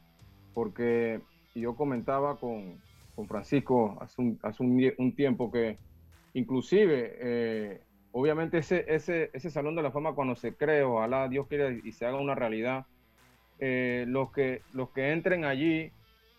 porque yo comentaba con, con Francisco hace, un, hace un, tiempo que inclusive, eh, obviamente ese, ese, ese Salón de la Fama cuando se cree, ojalá Dios quiera y se haga una realidad, eh, los, que, los que entren allí,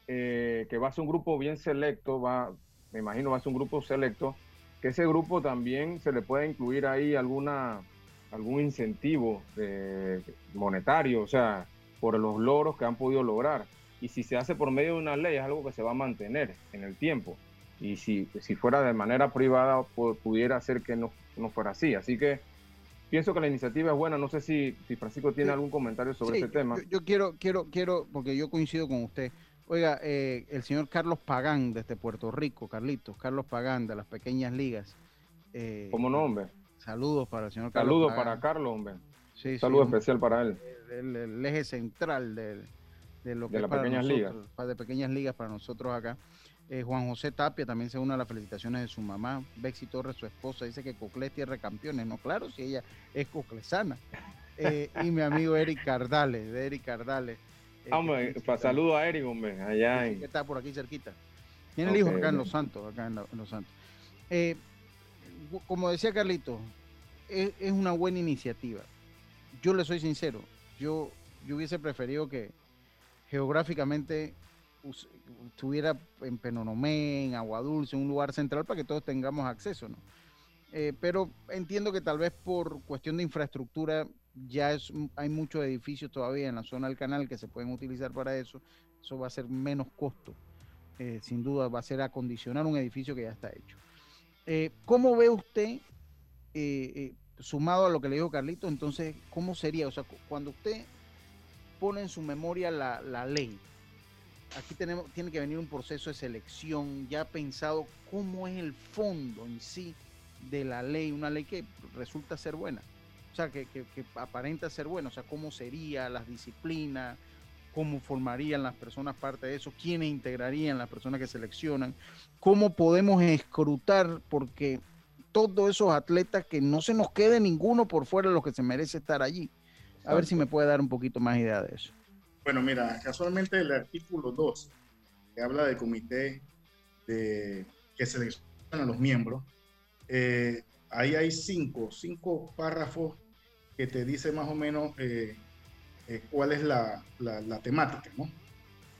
eh, que va a ser un grupo bien selecto, va, me imagino va a ser un grupo selecto, que ese grupo también se le pueda incluir ahí alguna algún incentivo de- monetario, o sea, por los logros que han podido lograr. Y si se hace por medio de una ley, es algo que se va a mantener en el tiempo. Y si, si fuera de manera privada, pu- pudiera ser que no, no fuera así. Así que pienso que la iniciativa es buena. No sé si, si Francisco tiene Sí. algún comentario sobre Sí, este tema. Yo, yo quiero, quiero, quiero, porque yo coincido con usted. Oiga, eh, el señor Carlos Pagán desde Puerto Rico, Carlitos, Carlos Pagán de las pequeñas ligas. eh, ¿Cómo no, hombre? Saludos para el señor Carlos. Saludos Pagán. para Carlos, hombre. Sí, sí, Saludo un- especial para él. el, el eje central del- de lo que De es las pequeñas nosotros, ligas. de pequeñas ligas para nosotros acá. Eh, Juan José Tapia también se une a las felicitaciones de su mamá. Bexy Torres, su esposa, dice que Coclé es tierra de campeones. No, claro, si ella es coclesana. Eh, y mi amigo Eric Cardales, de Eric Cardales. eh, que Vamos, felicita- pa- saludo a Eric, hombre, allá que en... está por aquí cerquita. Tiene el hijo acá en. Los Santos, acá en, la- en Los Santos. Eh, como decía Carlito, es, es una buena iniciativa. Yo le soy sincero, yo, yo hubiese preferido que geográficamente estuviera en Penonomé, en Agua Dulce, un lugar central para que todos tengamos acceso, ¿no? Eh, pero entiendo que tal vez por cuestión de infraestructura ya es, hay muchos edificios todavía en la zona del canal que se pueden utilizar para eso. Eso va a ser menos costo. eh, sin duda va a ser acondicionar un edificio que ya está hecho. Eh, ¿Cómo ve usted, sumado a lo que le dijo Carlito, entonces, cómo sería? O sea, cu- cuando usted pone en su memoria la, la ley, aquí tenemos, tiene que venir un proceso de selección ya pensado cómo es el fondo en sí de la ley, una ley que resulta ser buena, o sea, que, que- que aparenta ser buena, o sea, cómo sería las disciplinas, cómo formarían las personas parte de eso, quiénes integrarían las personas que seleccionan, cómo podemos escrutar, porque todos esos atletas que no se nos quede ninguno por fuera de los que se merece estar allí. A ver si me puede dar un poquito más idea de eso. Bueno, mira, casualmente el artículo 2, que habla del comité de, que selecciona a los miembros, eh, ahí hay cinco, cinco párrafos que te dice más o menos eh, eh, cuál es la, la- la temática, ¿no?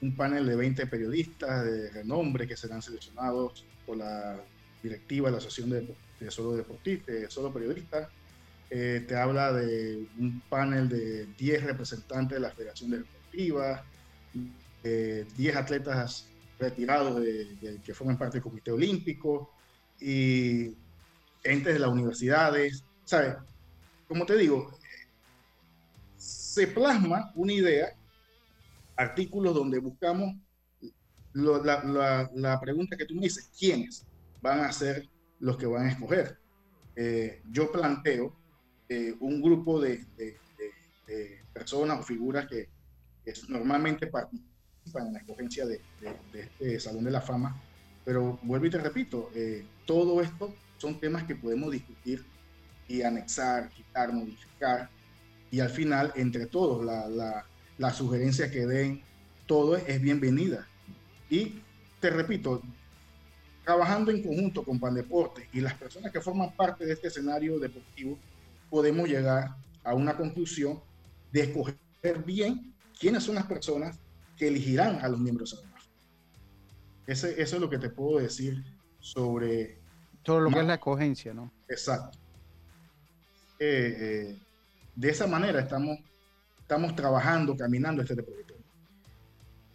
Un panel de 20 periodistas de renombre que serán seleccionados por la directiva de la Asociación de, de Solo, Deporti- de Solo Periodistas. Eh, te habla de un panel de 10 representantes de la Federación Deportiva, eh, 10 atletas retirados que forman parte del Comité Olímpico y entes de las universidades. ¿Sabes? Como te digo, se plasma una idea, artículos donde buscamos la, pregunta que tú me dices, ¿quiénes van a ser los que van a escoger? Eh, yo planteo eh, un grupo de- de personas o figuras que, que normalmente participan en la escogencia de, de- de este Salón de la Fama, pero vuelvo y te repito, eh, todo esto son temas que podemos discutir y anexar, quitar, modificar, y al final, entre todos, la, la, la sugerencia que den, todo es, es bienvenida. Y te repito, trabajando en conjunto con Pandeporte y las personas que forman parte de este escenario deportivo, podemos llegar a una conclusión de escoger bien quiénes son las personas que elegirán a los miembros de la NAF. Ese, eso es lo que te puedo decir sobre Todo lo que es la escogencia, ¿no? Exacto. Eh, eh, de esa manera estamos, estamos trabajando, caminando este proyecto.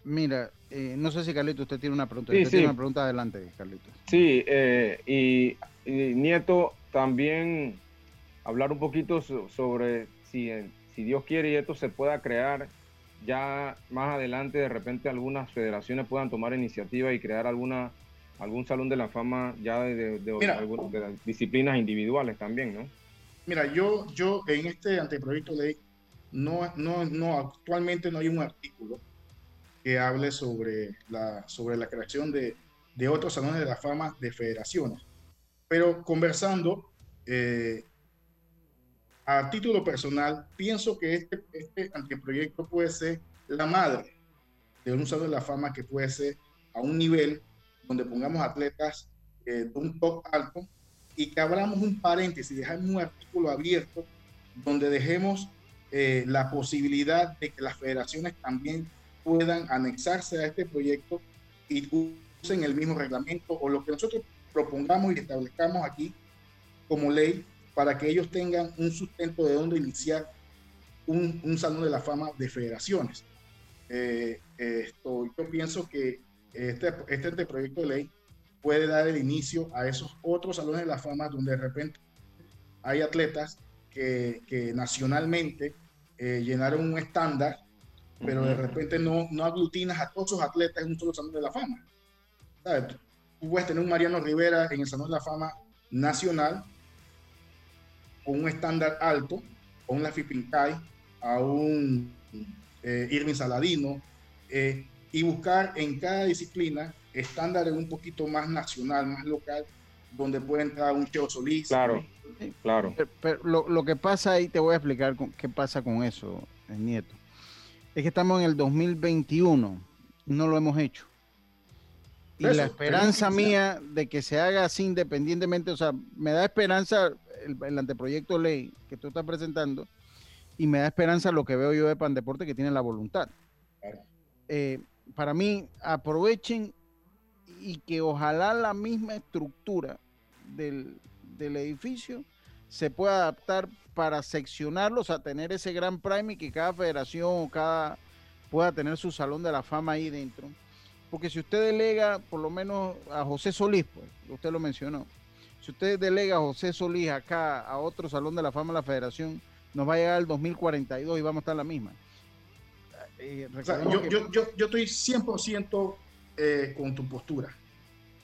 Mira, eh, no sé si Carlito usted tiene una pregunta. Sí, usted sí. tiene una pregunta adelante, Carlito. Sí, eh, y, y Nieto también hablar un poquito so- sobre si, si Dios quiere y esto se pueda crear ya más adelante, de repente algunas federaciones puedan tomar iniciativa y crear alguna algún salón de la fama ya de, de- de- Mira. algún- de las disciplinas individuales también, ¿no? Mira, yo, yo en este anteproyecto de ley, no, no, no, actualmente no hay un artículo que hable sobre la, sobre la creación de, de otros salones de la fama de federaciones. Pero conversando, eh, a título personal, pienso que este, este anteproyecto puede ser la madre de un salón de la fama que puede ser a un nivel donde pongamos atletas eh, de un top alto y que abramos un paréntesis, dejamos un artículo abierto donde dejemos eh, la posibilidad de que las federaciones también puedan anexarse a este proyecto y usen el mismo reglamento o lo que nosotros propongamos y establezcamos aquí como ley para que ellos tengan un sustento de dónde iniciar un, un salón de la fama de federaciones. Eh, esto, yo pienso que este, este, este proyecto de ley puede dar el inicio a esos otros salones de la fama donde de repente hay atletas que, que nacionalmente eh, llenaron un estándar, pero de repente no, no aglutinas a todos esos atletas en un solo salón de la fama. ¿Sabes? Tú puedes tener un Mariano Rivera en el salón de la fama nacional con un estándar alto, a un Lafi Pincay, a un eh, Irving Saladino, eh, y buscar en cada disciplina estándares un poquito más nacional, más local, donde puede entrar un Cheo Solís. Claro, claro. Pero, lo, lo, que pasa ahí, te voy a explicar con, qué pasa con eso, el nieto. Es que estamos en el 2021, no lo hemos hecho. Y eso, la esperanza mía de que se haga así independientemente, o sea, me da esperanza el, el, anteproyecto de ley que tú estás presentando y me da esperanza lo que veo yo de Pandeporte que tiene la voluntad. Eh, para mí, aprovechen y que ojalá la misma estructura del, del, edificio se pueda adaptar para seccionarlos a tener ese gran prime y que cada federación o cada pueda tener su salón de la fama ahí dentro. Porque si usted delega, por lo menos a José Solís, pues, usted lo mencionó, si usted delega a José Solís acá a otro salón de la fama de la federación, nos va a llegar el 2042 y vamos a estar la misma. Eh, o sea, yo, que... yo, yo, yo, estoy 100% eh, con tu postura,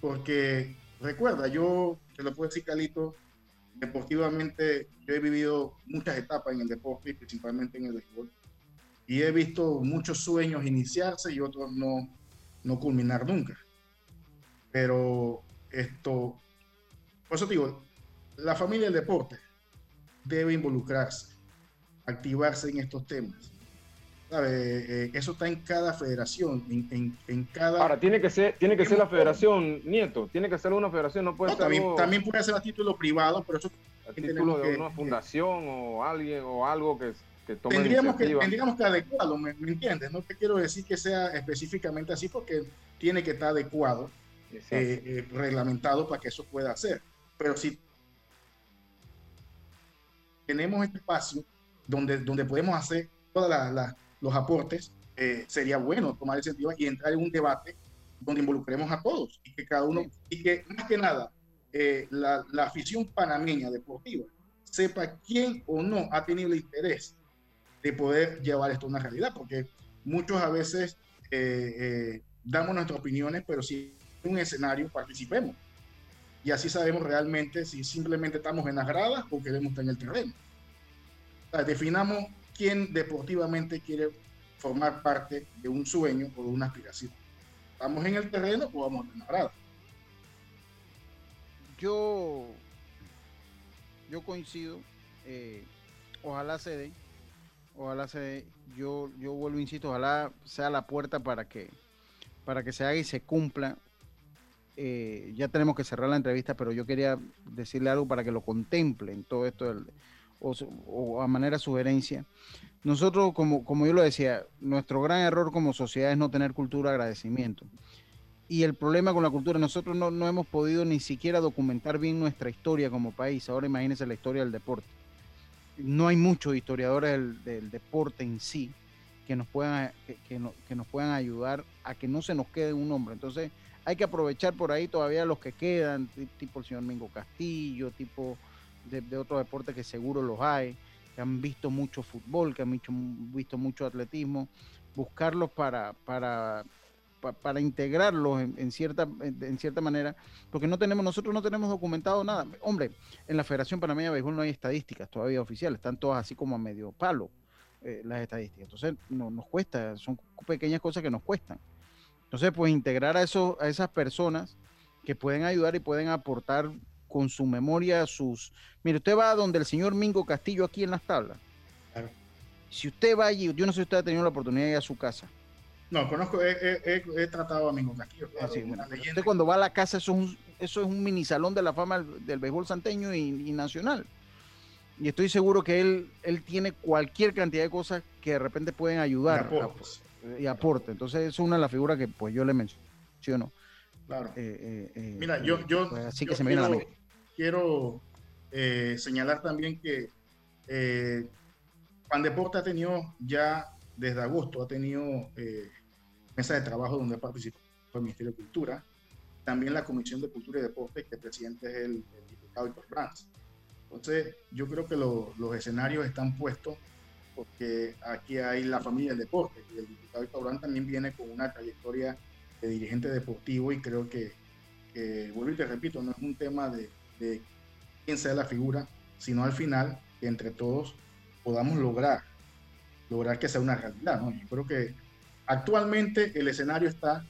porque recuerda, yo te lo puedo decir, Calito, deportivamente yo he vivido muchas etapas en el deporte, principalmente en el béisbol, y he visto muchos sueños iniciarse y otros no, no culminar nunca. Pero esto, por eso te digo, la familia del deporte debe involucrarse, activarse en estos temas. Eh, eso está en cada federación, en, en, en, cada... Ahora, tiene que ser, tiene que ser la federación, Nieto, tiene que ser una federación, no puede no, ser también, algo, también, puede ser a título privado, pero eso... A título de que, una fundación eh, o alguien o algo que, que tome tendríamos que Tendríamos que adecuarlo, ¿me, ¿me, entiendes? No te quiero decir que sea específicamente así porque tiene que estar adecuado, eh, eh, reglamentado para que eso pueda hacer. Pero si tenemos este espacio donde, donde podemos hacer. La, los aportes, eh, sería bueno tomar el sentido y entrar en un debate donde involucremos a todos y que cada uno, y que más que nada, eh, la, la, afición panameña deportiva sepa quién o no ha tenido el interés de poder llevar esto a una realidad, porque muchos a veces eh, damos nuestras opiniones, pero si en un escenario participemos. Y así sabemos realmente si simplemente estamos en las gradas o queremos estar en el terreno. O sea, definamos quién deportivamente quiere formar parte de un sueño o de una aspiración. ¿Estamos en el terreno o vamos a la grada? Yo, yo coincido. Eh, ojalá se dé. Ojalá se dé. Yo, yo vuelvo, insisto, ojalá sea la puerta para que, para que se haga y se cumpla. Eh, ya tenemos que cerrar la entrevista, pero yo quería decirle algo para que lo contemplen todo esto o, a manera sugerencia. Nosotros, como, como yo lo decía, nuestro gran error como sociedad es no tener cultura de agradecimiento. Y el problema con la cultura, nosotros no, no hemos podido ni siquiera documentar bien nuestra historia como país. Ahora imagínense la historia del deporte. No hay muchos historiadores del, deporte en sí que nos, puedan, que, no, que nos puedan ayudar a que no se nos quede un nombre. Entonces hay que aprovechar por ahí todavía los que quedan, tipo el señor Mingo Castillo, tipo de, otros deportes que seguro los hay, que han visto mucho fútbol, que han visto, mucho atletismo, buscarlos para, para, para, integrarlos en, en, cierta, en, cierta manera, porque no tenemos, nosotros no tenemos documentado nada. Hombre, en la Federación Panameña de Béisbol no hay estadísticas todavía oficiales, están todas así como a medio palo eh, las estadísticas. Entonces no, nos cuesta, son pequeñas cosas que nos cuestan. Entonces, pues integrar a, esos, a esas personas que pueden ayudar y pueden aportar con su memoria, sus... Mire, usted va donde el señor Mingo Castillo aquí en las tablas. Claro. Si usted va allí, yo no sé si usted ha tenido la oportunidad de ir a su casa. No, conozco, he, he, he tratado a Mingo Castillo. Claro, ah, sí, bueno, usted cuando va a la casa, eso es un, eso es un mini salón de la fama del, del béisbol santeño y, y, nacional. Y estoy seguro que él, él tiene cualquier cantidad de cosas que de repente pueden ayudar. Y aporte. Entonces, es una de las figuras que pues yo le menciono Claro. Eh, eh, Mira, eh, yo, yo, pues así yo que se me viene a la quiero, mente. quiero, eh, señalar también que eh, Pandeporte ha tenido ya desde agosto, ha tenido eh, mesa de trabajo donde ha participado el Ministerio de Cultura, también la Comisión de Cultura y Deporte, que el presidente es el, el diputado Héctor Brands. Entonces, yo creo que lo- los escenarios están puestos porque aquí hay la familia del deporte y el diputado Brands también viene con una trayectoria de dirigente deportivo y creo que, que, vuelvo y te repito, no es un tema de, de quién sea la figura, sino al final que entre todos podamos lograr, lograr que sea una realidad. ¿no? Yo creo que actualmente el escenario está,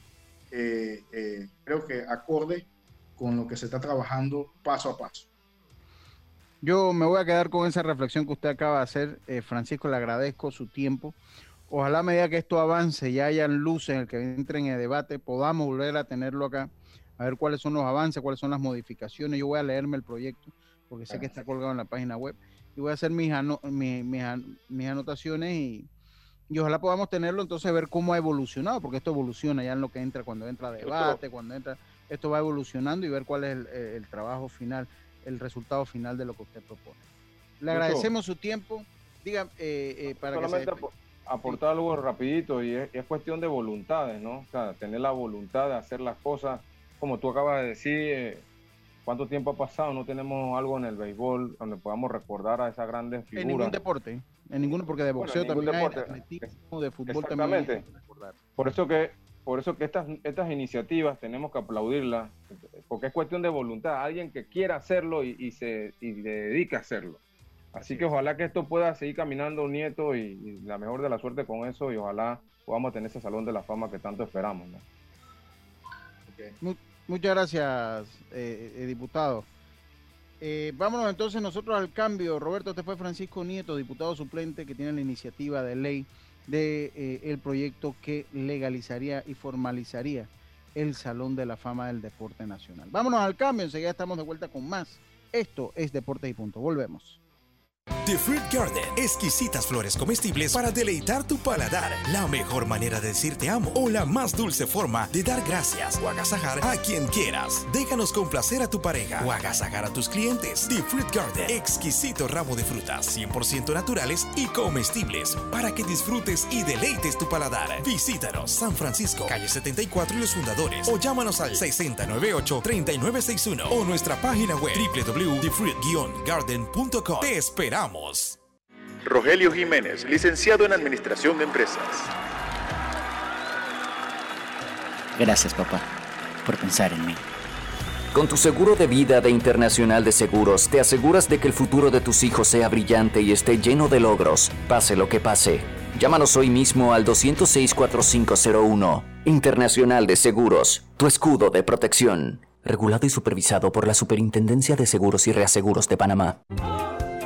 eh, eh, creo que acorde con lo que se está trabajando paso a paso. Yo me voy a quedar con esa reflexión que usted acaba de hacer, eh, Francisco, le agradezco su tiempo. Ojalá a medida que esto avance y hayan luces en el que entren en el debate, podamos volver a tenerlo acá, a ver cuáles son los avances, cuáles son las modificaciones. Yo voy a leerme el proyecto, porque sé que está colgado en la página web, y voy a hacer mis, ano- mi- mis an- mis anotaciones y, y ojalá podamos tenerlo, entonces ver cómo ha evolucionado, porque esto evoluciona ya en lo que entra, cuando entra debate, cuando entra, esto va evolucionando y ver cuál es el, el trabajo final, el resultado final de lo que usted propone. Le agradecemos su tiempo. Diga, eh, eh, para que se apo- aportar algo rapidito y es, es cuestión de voluntades, ¿no? O sea, tener la voluntad de hacer las cosas, como tú acabas de decir, eh, cuánto tiempo ha pasado, no tenemos algo en el béisbol donde podamos recordar a esas grandes en ningún figuras. deporte, en ninguno, porque de Bueno, boxeo en ningún también hay, de deporte. atletismo, de fútbol también hay. Por eso que, por eso que estas, estas iniciativas tenemos que aplaudirlas, porque es cuestión de voluntad, alguien que quiera hacerlo y, y se y le dedica a hacerlo. Así que ojalá que esto pueda seguir caminando, Nieto, y, y la mejor de la suerte con eso, y ojalá podamos tener ese salón de la fama que tanto esperamos. Muchas gracias, eh, eh, diputado. Eh, vámonos entonces nosotros al cambio. Roberto, este fue Francisco Nieto, diputado suplente que tiene la iniciativa de ley de eh, proyecto que legalizaría y formalizaría el Salón de la Fama del Deporte Nacional. Vámonos al cambio, enseguida estamos de vuelta con más. Esto es Deportes y Punto. Volvemos. The Fruit Garden, exquisitas flores comestibles para deleitar tu paladar. La mejor manera de decir te amo o la más dulce forma de dar gracias o agasajar a quien quieras. Déjanos complacer a tu pareja o agasajar a tus clientes. The Fruit Garden, exquisito ramo de frutas 100% naturales y comestibles para que disfrutes y deleites tu paladar. Visítanos San Francisco, calle 74 y los fundadores o llámanos al 6098-3961 o nuestra página web www.thefruit-garden.com. Te esperamos. Rogelio Jiménez, licenciado en Administración de Empresas. Gracias, papá, por pensar en mí. Con tu seguro de vida de Internacional de Seguros, te aseguras de que el futuro de tus hijos sea brillante y esté lleno de logros, pase lo que pase. Llámanos hoy mismo al 206-4501. Internacional de Seguros, tu escudo de protección. Regulado y supervisado por la Superintendencia de Seguros y Reaseguros de Panamá.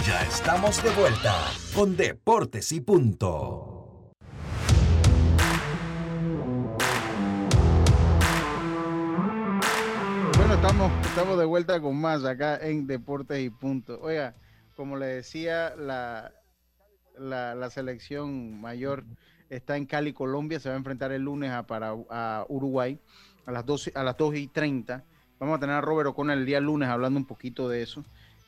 Ya estamos de vuelta con Deportes y Punto. Bueno, estamos, estamos de vuelta con más acá en Deportes y Punto. Oiga, como le decía, la, la, la selección mayor está en Cali, Colombia. Se va a enfrentar el lunes a, para, a Uruguay a las, 12, a las 2 y 30. Vamos a tener a Robert O'Connor el día lunes hablando un poquito de eso.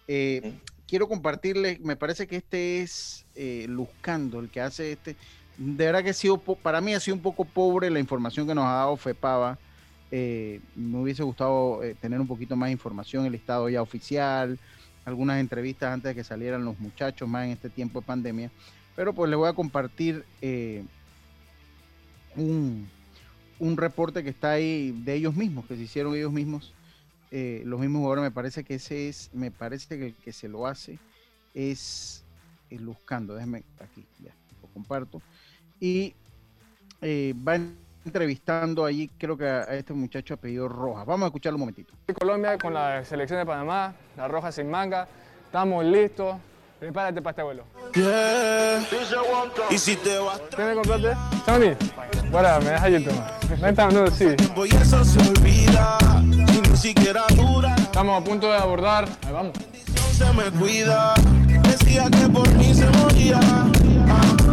Eh, quiero compartirles, me parece que este es eh, Luzcando, el que hace este. De verdad que ha sido, para mí ha sido un poco pobre la información que nos ha dado FEPAVA. Eh, me hubiese gustado eh, tener un poquito más de información, el listado ya oficial, algunas entrevistas antes de que salieran los muchachos más en este tiempo de pandemia. Pero pues les voy a compartir eh, un, un reporte que está ahí de ellos mismos, que se hicieron ellos mismos. Eh, los mismos jugadores, me parece que ese es, me parece que el que se lo hace es el Luzcando. Déjenme aquí, ya, lo comparto. Y eh, va en entrevistando allí, creo que a, a este muchacho apellido Rojas. Vamos a escucharlo un momentito. Colombia con la selección de Panamá, la roja sin manga. Estamos listos. Prepárate para este vuelo. Y si te bueno, me dejas. Venta, no, sí. y eso se olvida. Siquiera dura. Estamos a punto de abordar. Ahí vamos. Se me cuida. Decía que por mí se moría.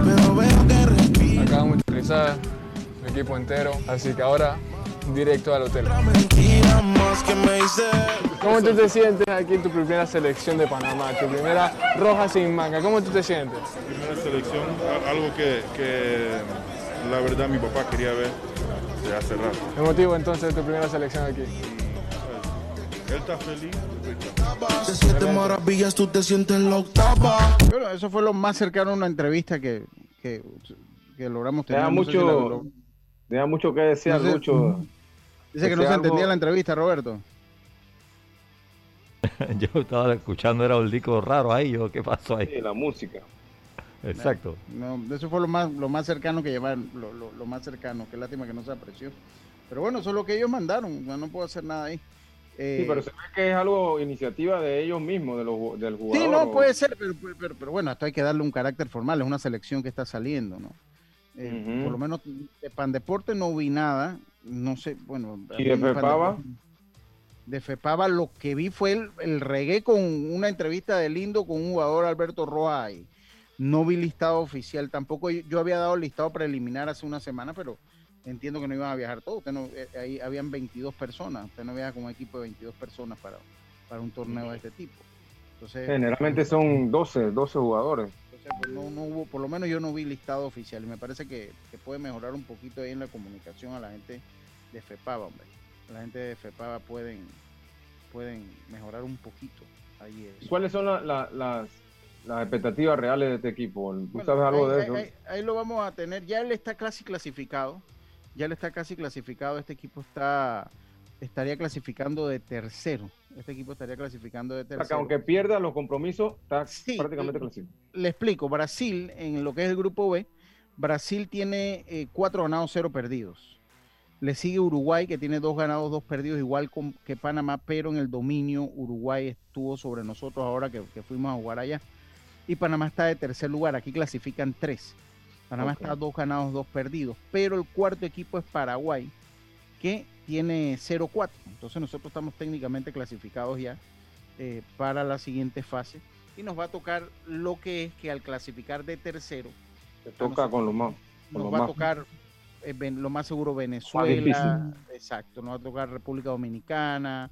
Pero veo que respira. Acabamos de aterrizar, el equipo entero. Así que ahora, directo al hotel. ¿Cómo tú te sientes aquí en tu primera selección de Panamá? Tu primera roja sin manga. ¿Cómo tú te sientes? primera selección, algo que, que la verdad mi papá quería ver de hace rato. El motivo entonces de tu primera selección aquí. Él está feliz. De siete maravillas tú te sientes en la octava. Bueno, eso fue lo más cercano a una entrevista que, que, que logramos tener. Deja No sé si la mucho, deja mucho que desear, No sé. Lucho. Dice que no se algo- entendía la entrevista, Roberto. Yo estaba escuchando, era un disco raro ahí, yo, ¿qué pasó ahí? Sí, la música. Exacto. No, eso fue lo más, lo más cercano que llevaron, lo, lo- lo más cercano. Qué lástima que no se apreció. Pero bueno, eso es lo que ellos mandaron. no puedo hacer nada ahí. Eh, Sí, pero se ve que es algo iniciativa de ellos mismos, de los, del jugador. Sí, no, o- puede ser, pero, pero, pero bueno, esto hay que darle un carácter formal, es una selección que está saliendo, ¿no? Eh. Por lo menos de Pandeporte no vi nada, no sé, bueno. ¿Y de a mí Pan Fepava? Deporte- De Fepava lo que vi fue el, el reggae con una entrevista de Lindo con un jugador Alberto Roa ahí. No vi listado oficial tampoco, yo, yo había dado listado preliminar hace una semana, pero entiendo que no iban a viajar todos, usted no- eh, ahí habían 22 personas, usted no viaja con un equipo de 22 personas para, para un torneo de este tipo. Entonces, Generalmente son 12, 12 jugadores. entonces, pues, no, no hubo, por lo menos yo no vi listado oficial y me parece que, que puede mejorar un poquito ahí en la comunicación a la gente de FEPAVA, hombre. La gente de FEPAVA pueden, pueden mejorar un poquito ahí eso. ¿Cuáles son la- la- las, las expectativas reales de este equipo? ¿Tú Bueno, sabes algo ahí, de ahí- eso? ahí- ahí lo vamos a tener. Ya él está casi clasificado. Ya él está casi clasificado. Este equipo está estaría clasificando de tercero. Este equipo estaría clasificando de O sea, tercero. que aunque pierda los compromisos, está Sí, prácticamente clasificado. le explico, Brasil, en lo que es el grupo B, Brasil tiene eh, cuatro ganados, cero perdidos. Le sigue Uruguay, que tiene dos ganados, dos perdidos, igual con- que Panamá, pero en el dominio Uruguay estuvo sobre nosotros ahora que, que fuimos a jugar allá. Y Panamá está de tercer lugar, aquí clasifican tres. Panamá Ok. está dos ganados, dos perdidos. Pero el cuarto equipo es Paraguay, que tiene 0-4. Entonces nosotros estamos técnicamente clasificados ya eh, para la siguiente fase. Y nos va a tocar lo que es que al clasificar de tercero, Te toca con los más. con nos va a tocar eh, lo más seguro. Venezuela, exacto, nos va a tocar República Dominicana,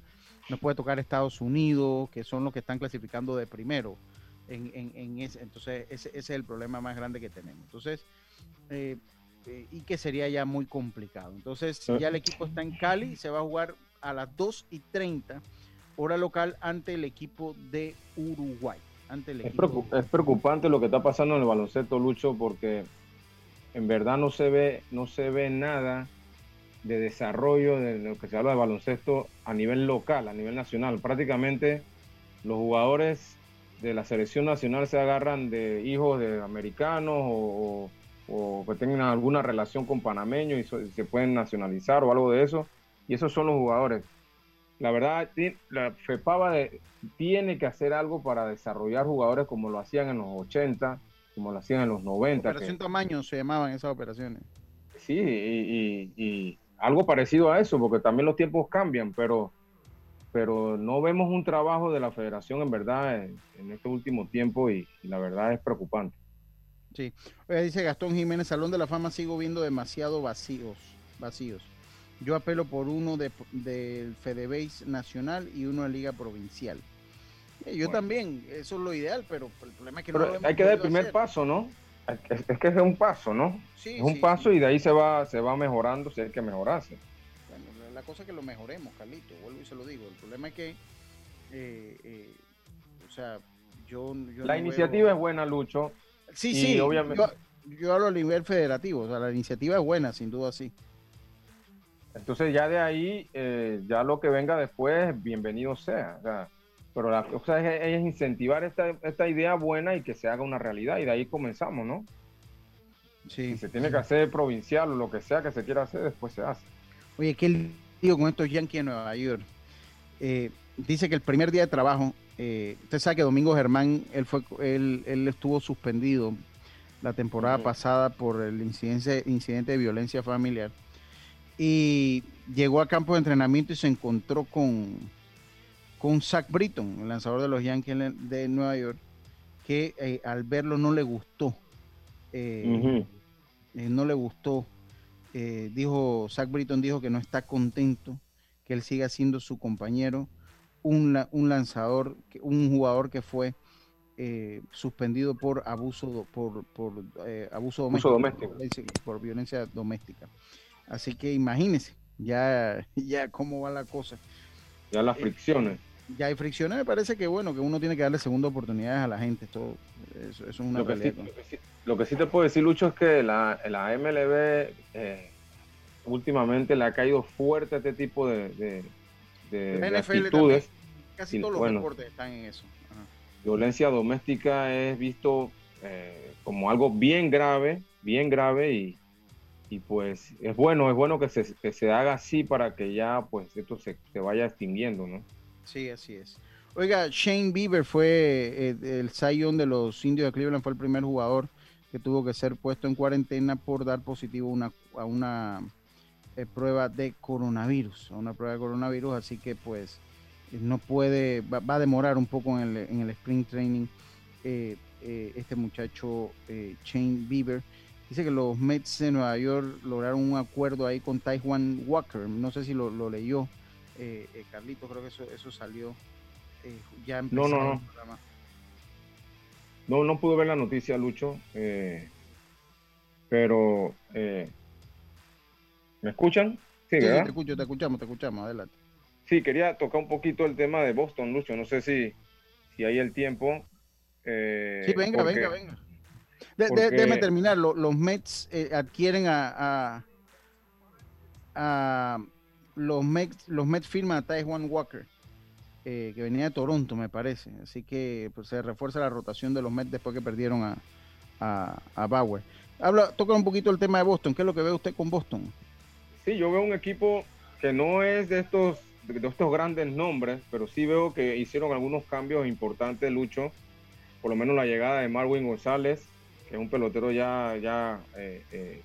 nos puede tocar Estados Unidos, que son los que están clasificando de primero. En, en- en ese, entonces, ese, ese es el problema más grande que tenemos. Entonces, eh, eh, y que sería ya muy complicado. Entonces, Sí. ya el equipo está en Cali, se va a jugar a las 2 y 30, hora local, ante el equipo de Uruguay. Ante el Es, equipo es preocupante lo que está pasando en el baloncesto, Lucho, porque en verdad no se ve, no se ve nada de desarrollo de lo que se habla de baloncesto a nivel local, a nivel nacional. Prácticamente los jugadores de la selección nacional se agarran de hijos de americanos o, o- o que tengan alguna relación con panameños y so- y se pueden nacionalizar o algo de eso. Y esos son los jugadores. La verdad, la FEPAVA de- tiene que hacer algo para desarrollar jugadores como lo hacían en los 80, como lo hacían en los 90. que- Operación Tamaño se llamaban esas operaciones. Sí, y, y- y algo parecido a eso, porque también los tiempos cambian, pero, pero no vemos un trabajo de la federación en verdad en, en este último tiempo y, y la verdad es preocupante. Sí. Dice Gastón Jiménez, Salón de la Fama sigo viendo demasiado vacíos, vacíos. Yo apelo por uno de, del Fedebase Nacional y uno de Liga Provincial. Eh, yo también, eso es lo ideal, pero el problema es que no lo hay que dar el primer hacer. paso, ¿no? Es, es que es un paso, ¿no? Sí, es un sí, paso sí. y de ahí se va, se va mejorando si hay que mejorarse. La, cosa es que lo mejoremos, Carlito, vuelvo y se lo digo. El problema es que, eh, eh, o sea, yo... yo La no iniciativa veo- es buena, Lucho. Sí, sí, obviamente- yo, yo hablo a nivel federativo, o sea, la iniciativa es buena, sin duda sí. Entonces ya de ahí, eh, ya lo que venga después, bienvenido sea. O sea, pero la cosa es, es incentivar esta, esta idea buena y que se haga una realidad y de ahí comenzamos, ¿no? Si se tiene que hacer provincial o lo que sea que se quiera hacer, después se hace. Oye, ¿qué digo con estos Yankees de Nueva York? Eh, dice que el primer día de trabajo, eh, usted sabe que Domingo Germán, él, fue, él, él estuvo suspendido la temporada pasada por el incidente, incidente de violencia familiar y llegó a campo de entrenamiento y se encontró con, con Zach Britton, el lanzador de los Yankees de Nueva York, que eh, al verlo no le gustó. Eh, eh, no le gustó. Dijo, Zach Britton dijo que no está contento, que él siga siendo su compañero, un, lanzador, un jugador que fue suspendido por abuso por, por abuso doméstico, por violencia doméstica. Así que imagínense, ya, ya cómo va la cosa. Ya las fricciones ya hay fricciones, me parece que bueno, que uno tiene que darle segunda oportunidades a la gente. Esto, eso, es una lo que, sí, lo, que sí, te puedo decir, Lucho, es que la, la MLB eh, últimamente le ha caído fuerte a este tipo de, de, actitudes. casi todos los deportes están en eso. Violencia doméstica es visto eh, como algo bien grave, bien grave y, y pues es bueno, es bueno que se, que se haga así para que ya pues esto se, se vaya extinguiendo, ¿no? Sí, así es. Oiga, Shane Bieber fue eh, el Zion de los indios de Cleveland, fue el primer jugador que tuvo que ser puesto en cuarentena por dar positivo una, a una eh, prueba de coronavirus, a una prueba de coronavirus, así que pues no puede, va, a demorar un poco en el, en el sprint training eh, este muchacho Shane Bieber. Dice que los Mets de Nueva York lograron un acuerdo ahí con Taiwan Walker, no sé si lo, lo leyó eh, eh, Carlito, creo que eso, eso salió eh, ya no, no, no. No, no pude ver la noticia, Lucho, eh, pero ¿me escuchan? Sí, te escucho, te escuchamos, te escuchamos, adelante. Sí, quería tocar un poquito el tema de Boston, Lucho, no sé si, si hay el tiempo. sí, venga, venga, venga. déjeme terminar, los Mets adquieren a, a los Mets, los Mets firman a Taiwan Walker, eh, que venía de Toronto, me parece. Así que pues, se refuerza la rotación de los Mets después que perdieron a, a, Bauer. Habla, toca un poquito el tema de Boston. ¿Qué es lo que ve usted con Boston? Sí, yo veo un equipo que no es de estos, de estos grandes nombres, pero sí veo que hicieron algunos cambios importantes, Lucho. Por lo menos la llegada de Marwin González, que es un pelotero ya, ya eh,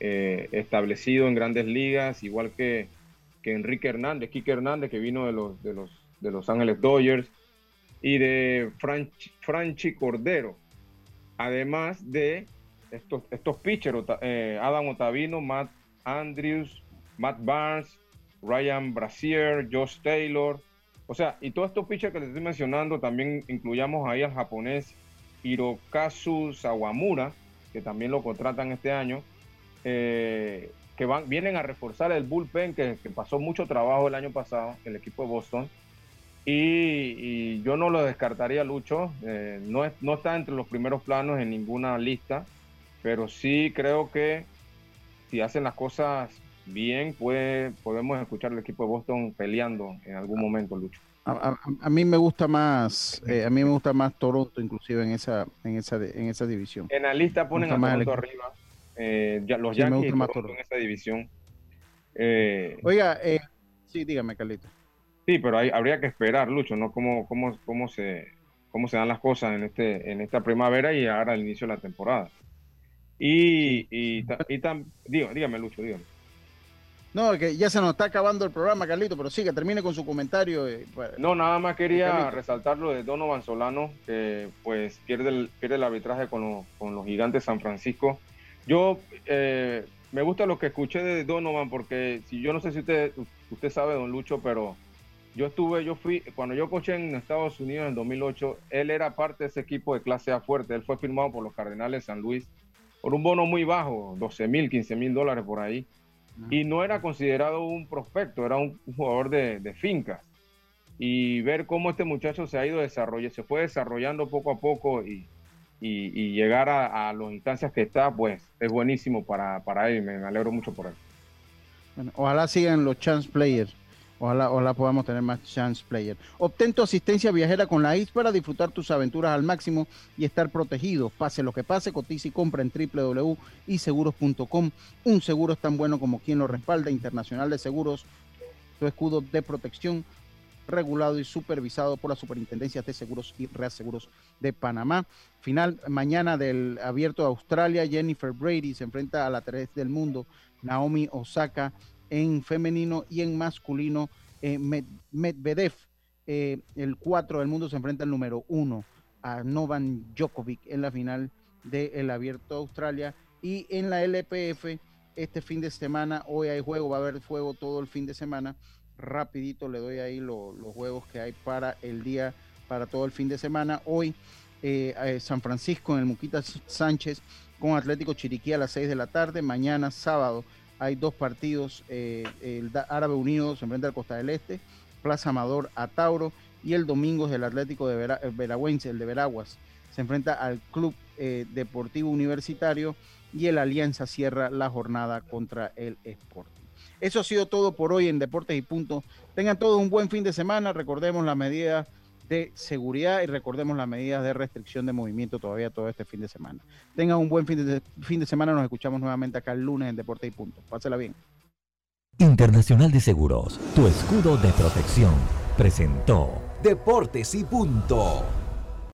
eh, establecido en grandes ligas, igual que, que Enrique Hernández, Kike Hernández, que vino de los, de los, de los Ángeles Dodgers, y de Franchi Cordero, además de estos, estos pitchers, eh, Adam Otavino, Matt Andrews, Matt Barnes, Ryan Brasier, Josh Taylor, o sea, y todos estos pitchers que les estoy mencionando, también incluyamos ahí al japonés Hirokazu Sawamura, que también lo contratan este año, eh, que van, vienen a reforzar el bullpen, que, pasó mucho trabajo el año pasado, el equipo de Boston. Y, yo no lo descartaría, Lucho. Eh, no, es, no está entre los primeros planos en ninguna lista, pero sí creo que si hacen las cosas bien, puede, podemos escuchar el equipo de Boston peleando en algún momento, Lucho. A, mí me gusta más, eh, a mí me gusta más Toronto, inclusive en esa, en esa, en esa división. En la lista ponen a Toronto arriba. Eh, ya, los Yankees en esa división. Eh, Oiga, eh, sí, dígame, Carlito. Sí, pero hay, habría que esperar, Lucho, ¿no? ¿Cómo, cómo, cómo, se, cómo se dan las cosas en, este, en esta primavera y ahora al inicio de la temporada. Y, y, dígame, Lucho, dígame. No, que ya se nos está acabando el programa, Carlito, pero sí, que termine con su comentario. Eh, no, nada más quería resaltar lo de Donovan Solano, que pues pierde el, pierde el arbitraje con, con los gigantes San Francisco yo eh, me gusta lo que escuché de Donovan porque si yo no sé si usted usted sabe don Lucho, pero yo estuve, yo fui cuando yo coché en Estados Unidos en 2008, él era parte de ese equipo de clase A fuerte, él fue firmado por los Cardenales San Luis por un bono muy bajo, 12 mil, 15 mil dólares por ahí, y no era considerado un prospecto, era un, jugador de, de fincas y ver cómo este muchacho se ha ido desarrollando, se fue desarrollando poco a poco y, y, llegar a, a, las instancias que está, pues es buenísimo para, para él. Me, alegro mucho por él. Bueno, ojalá sigan los chance players Ojalá, ojalá podamos tener más chance player. Obtén tu asistencia viajera con la IS para disfrutar tus aventuras al máximo y estar protegido. Pase lo que pase, cotiza y compra en www.iseguros.com. Un seguro es tan bueno como quien lo respalda. Internacional de Seguros, tu escudo de protección regulado y supervisado por la Superintendencia de Seguros y Reaseguros de Panamá. Final mañana del Abierto de Australia, Jennifer Brady se enfrenta a la 3 del mundo, Naomi Osaka en femenino y en masculino eh, Medvedev, eh, el 4 del mundo se enfrenta al número 1 a Novan Djokovic en la final del Abierto de Australia. Y en la LPF este fin de semana, hoy hay juego, va a haber fuego todo el fin de semana, rapidito le doy ahí los juegos que hay para el día, para todo el fin de semana, hoy eh, San Francisco en el Muquita Sánchez con Atlético Chiriquí a las 6 de la tarde, mañana sábado hay dos partidos, eh, el Árabe Unido se enfrenta al Costa del Este, Plaza Amador a Tauro y el domingo es el Atlético de eh, el de Veraguas, se enfrenta al Club eh, Deportivo Universitario y el Alianza cierra la jornada contra el Sporting. Eso ha sido todo por hoy en Deportes y Punto. Tengan todos un buen fin de semana. Recordemos las medidas de seguridad y recordemos las medidas de restricción de movimiento todavía todo este fin de semana. Tengan un buen fin de, fin de semana, nos escuchamos nuevamente acá el lunes en Deporte y Punto. Pásela bien. Internacional de Seguros, tu escudo de protección, presentó Deportes y Punto.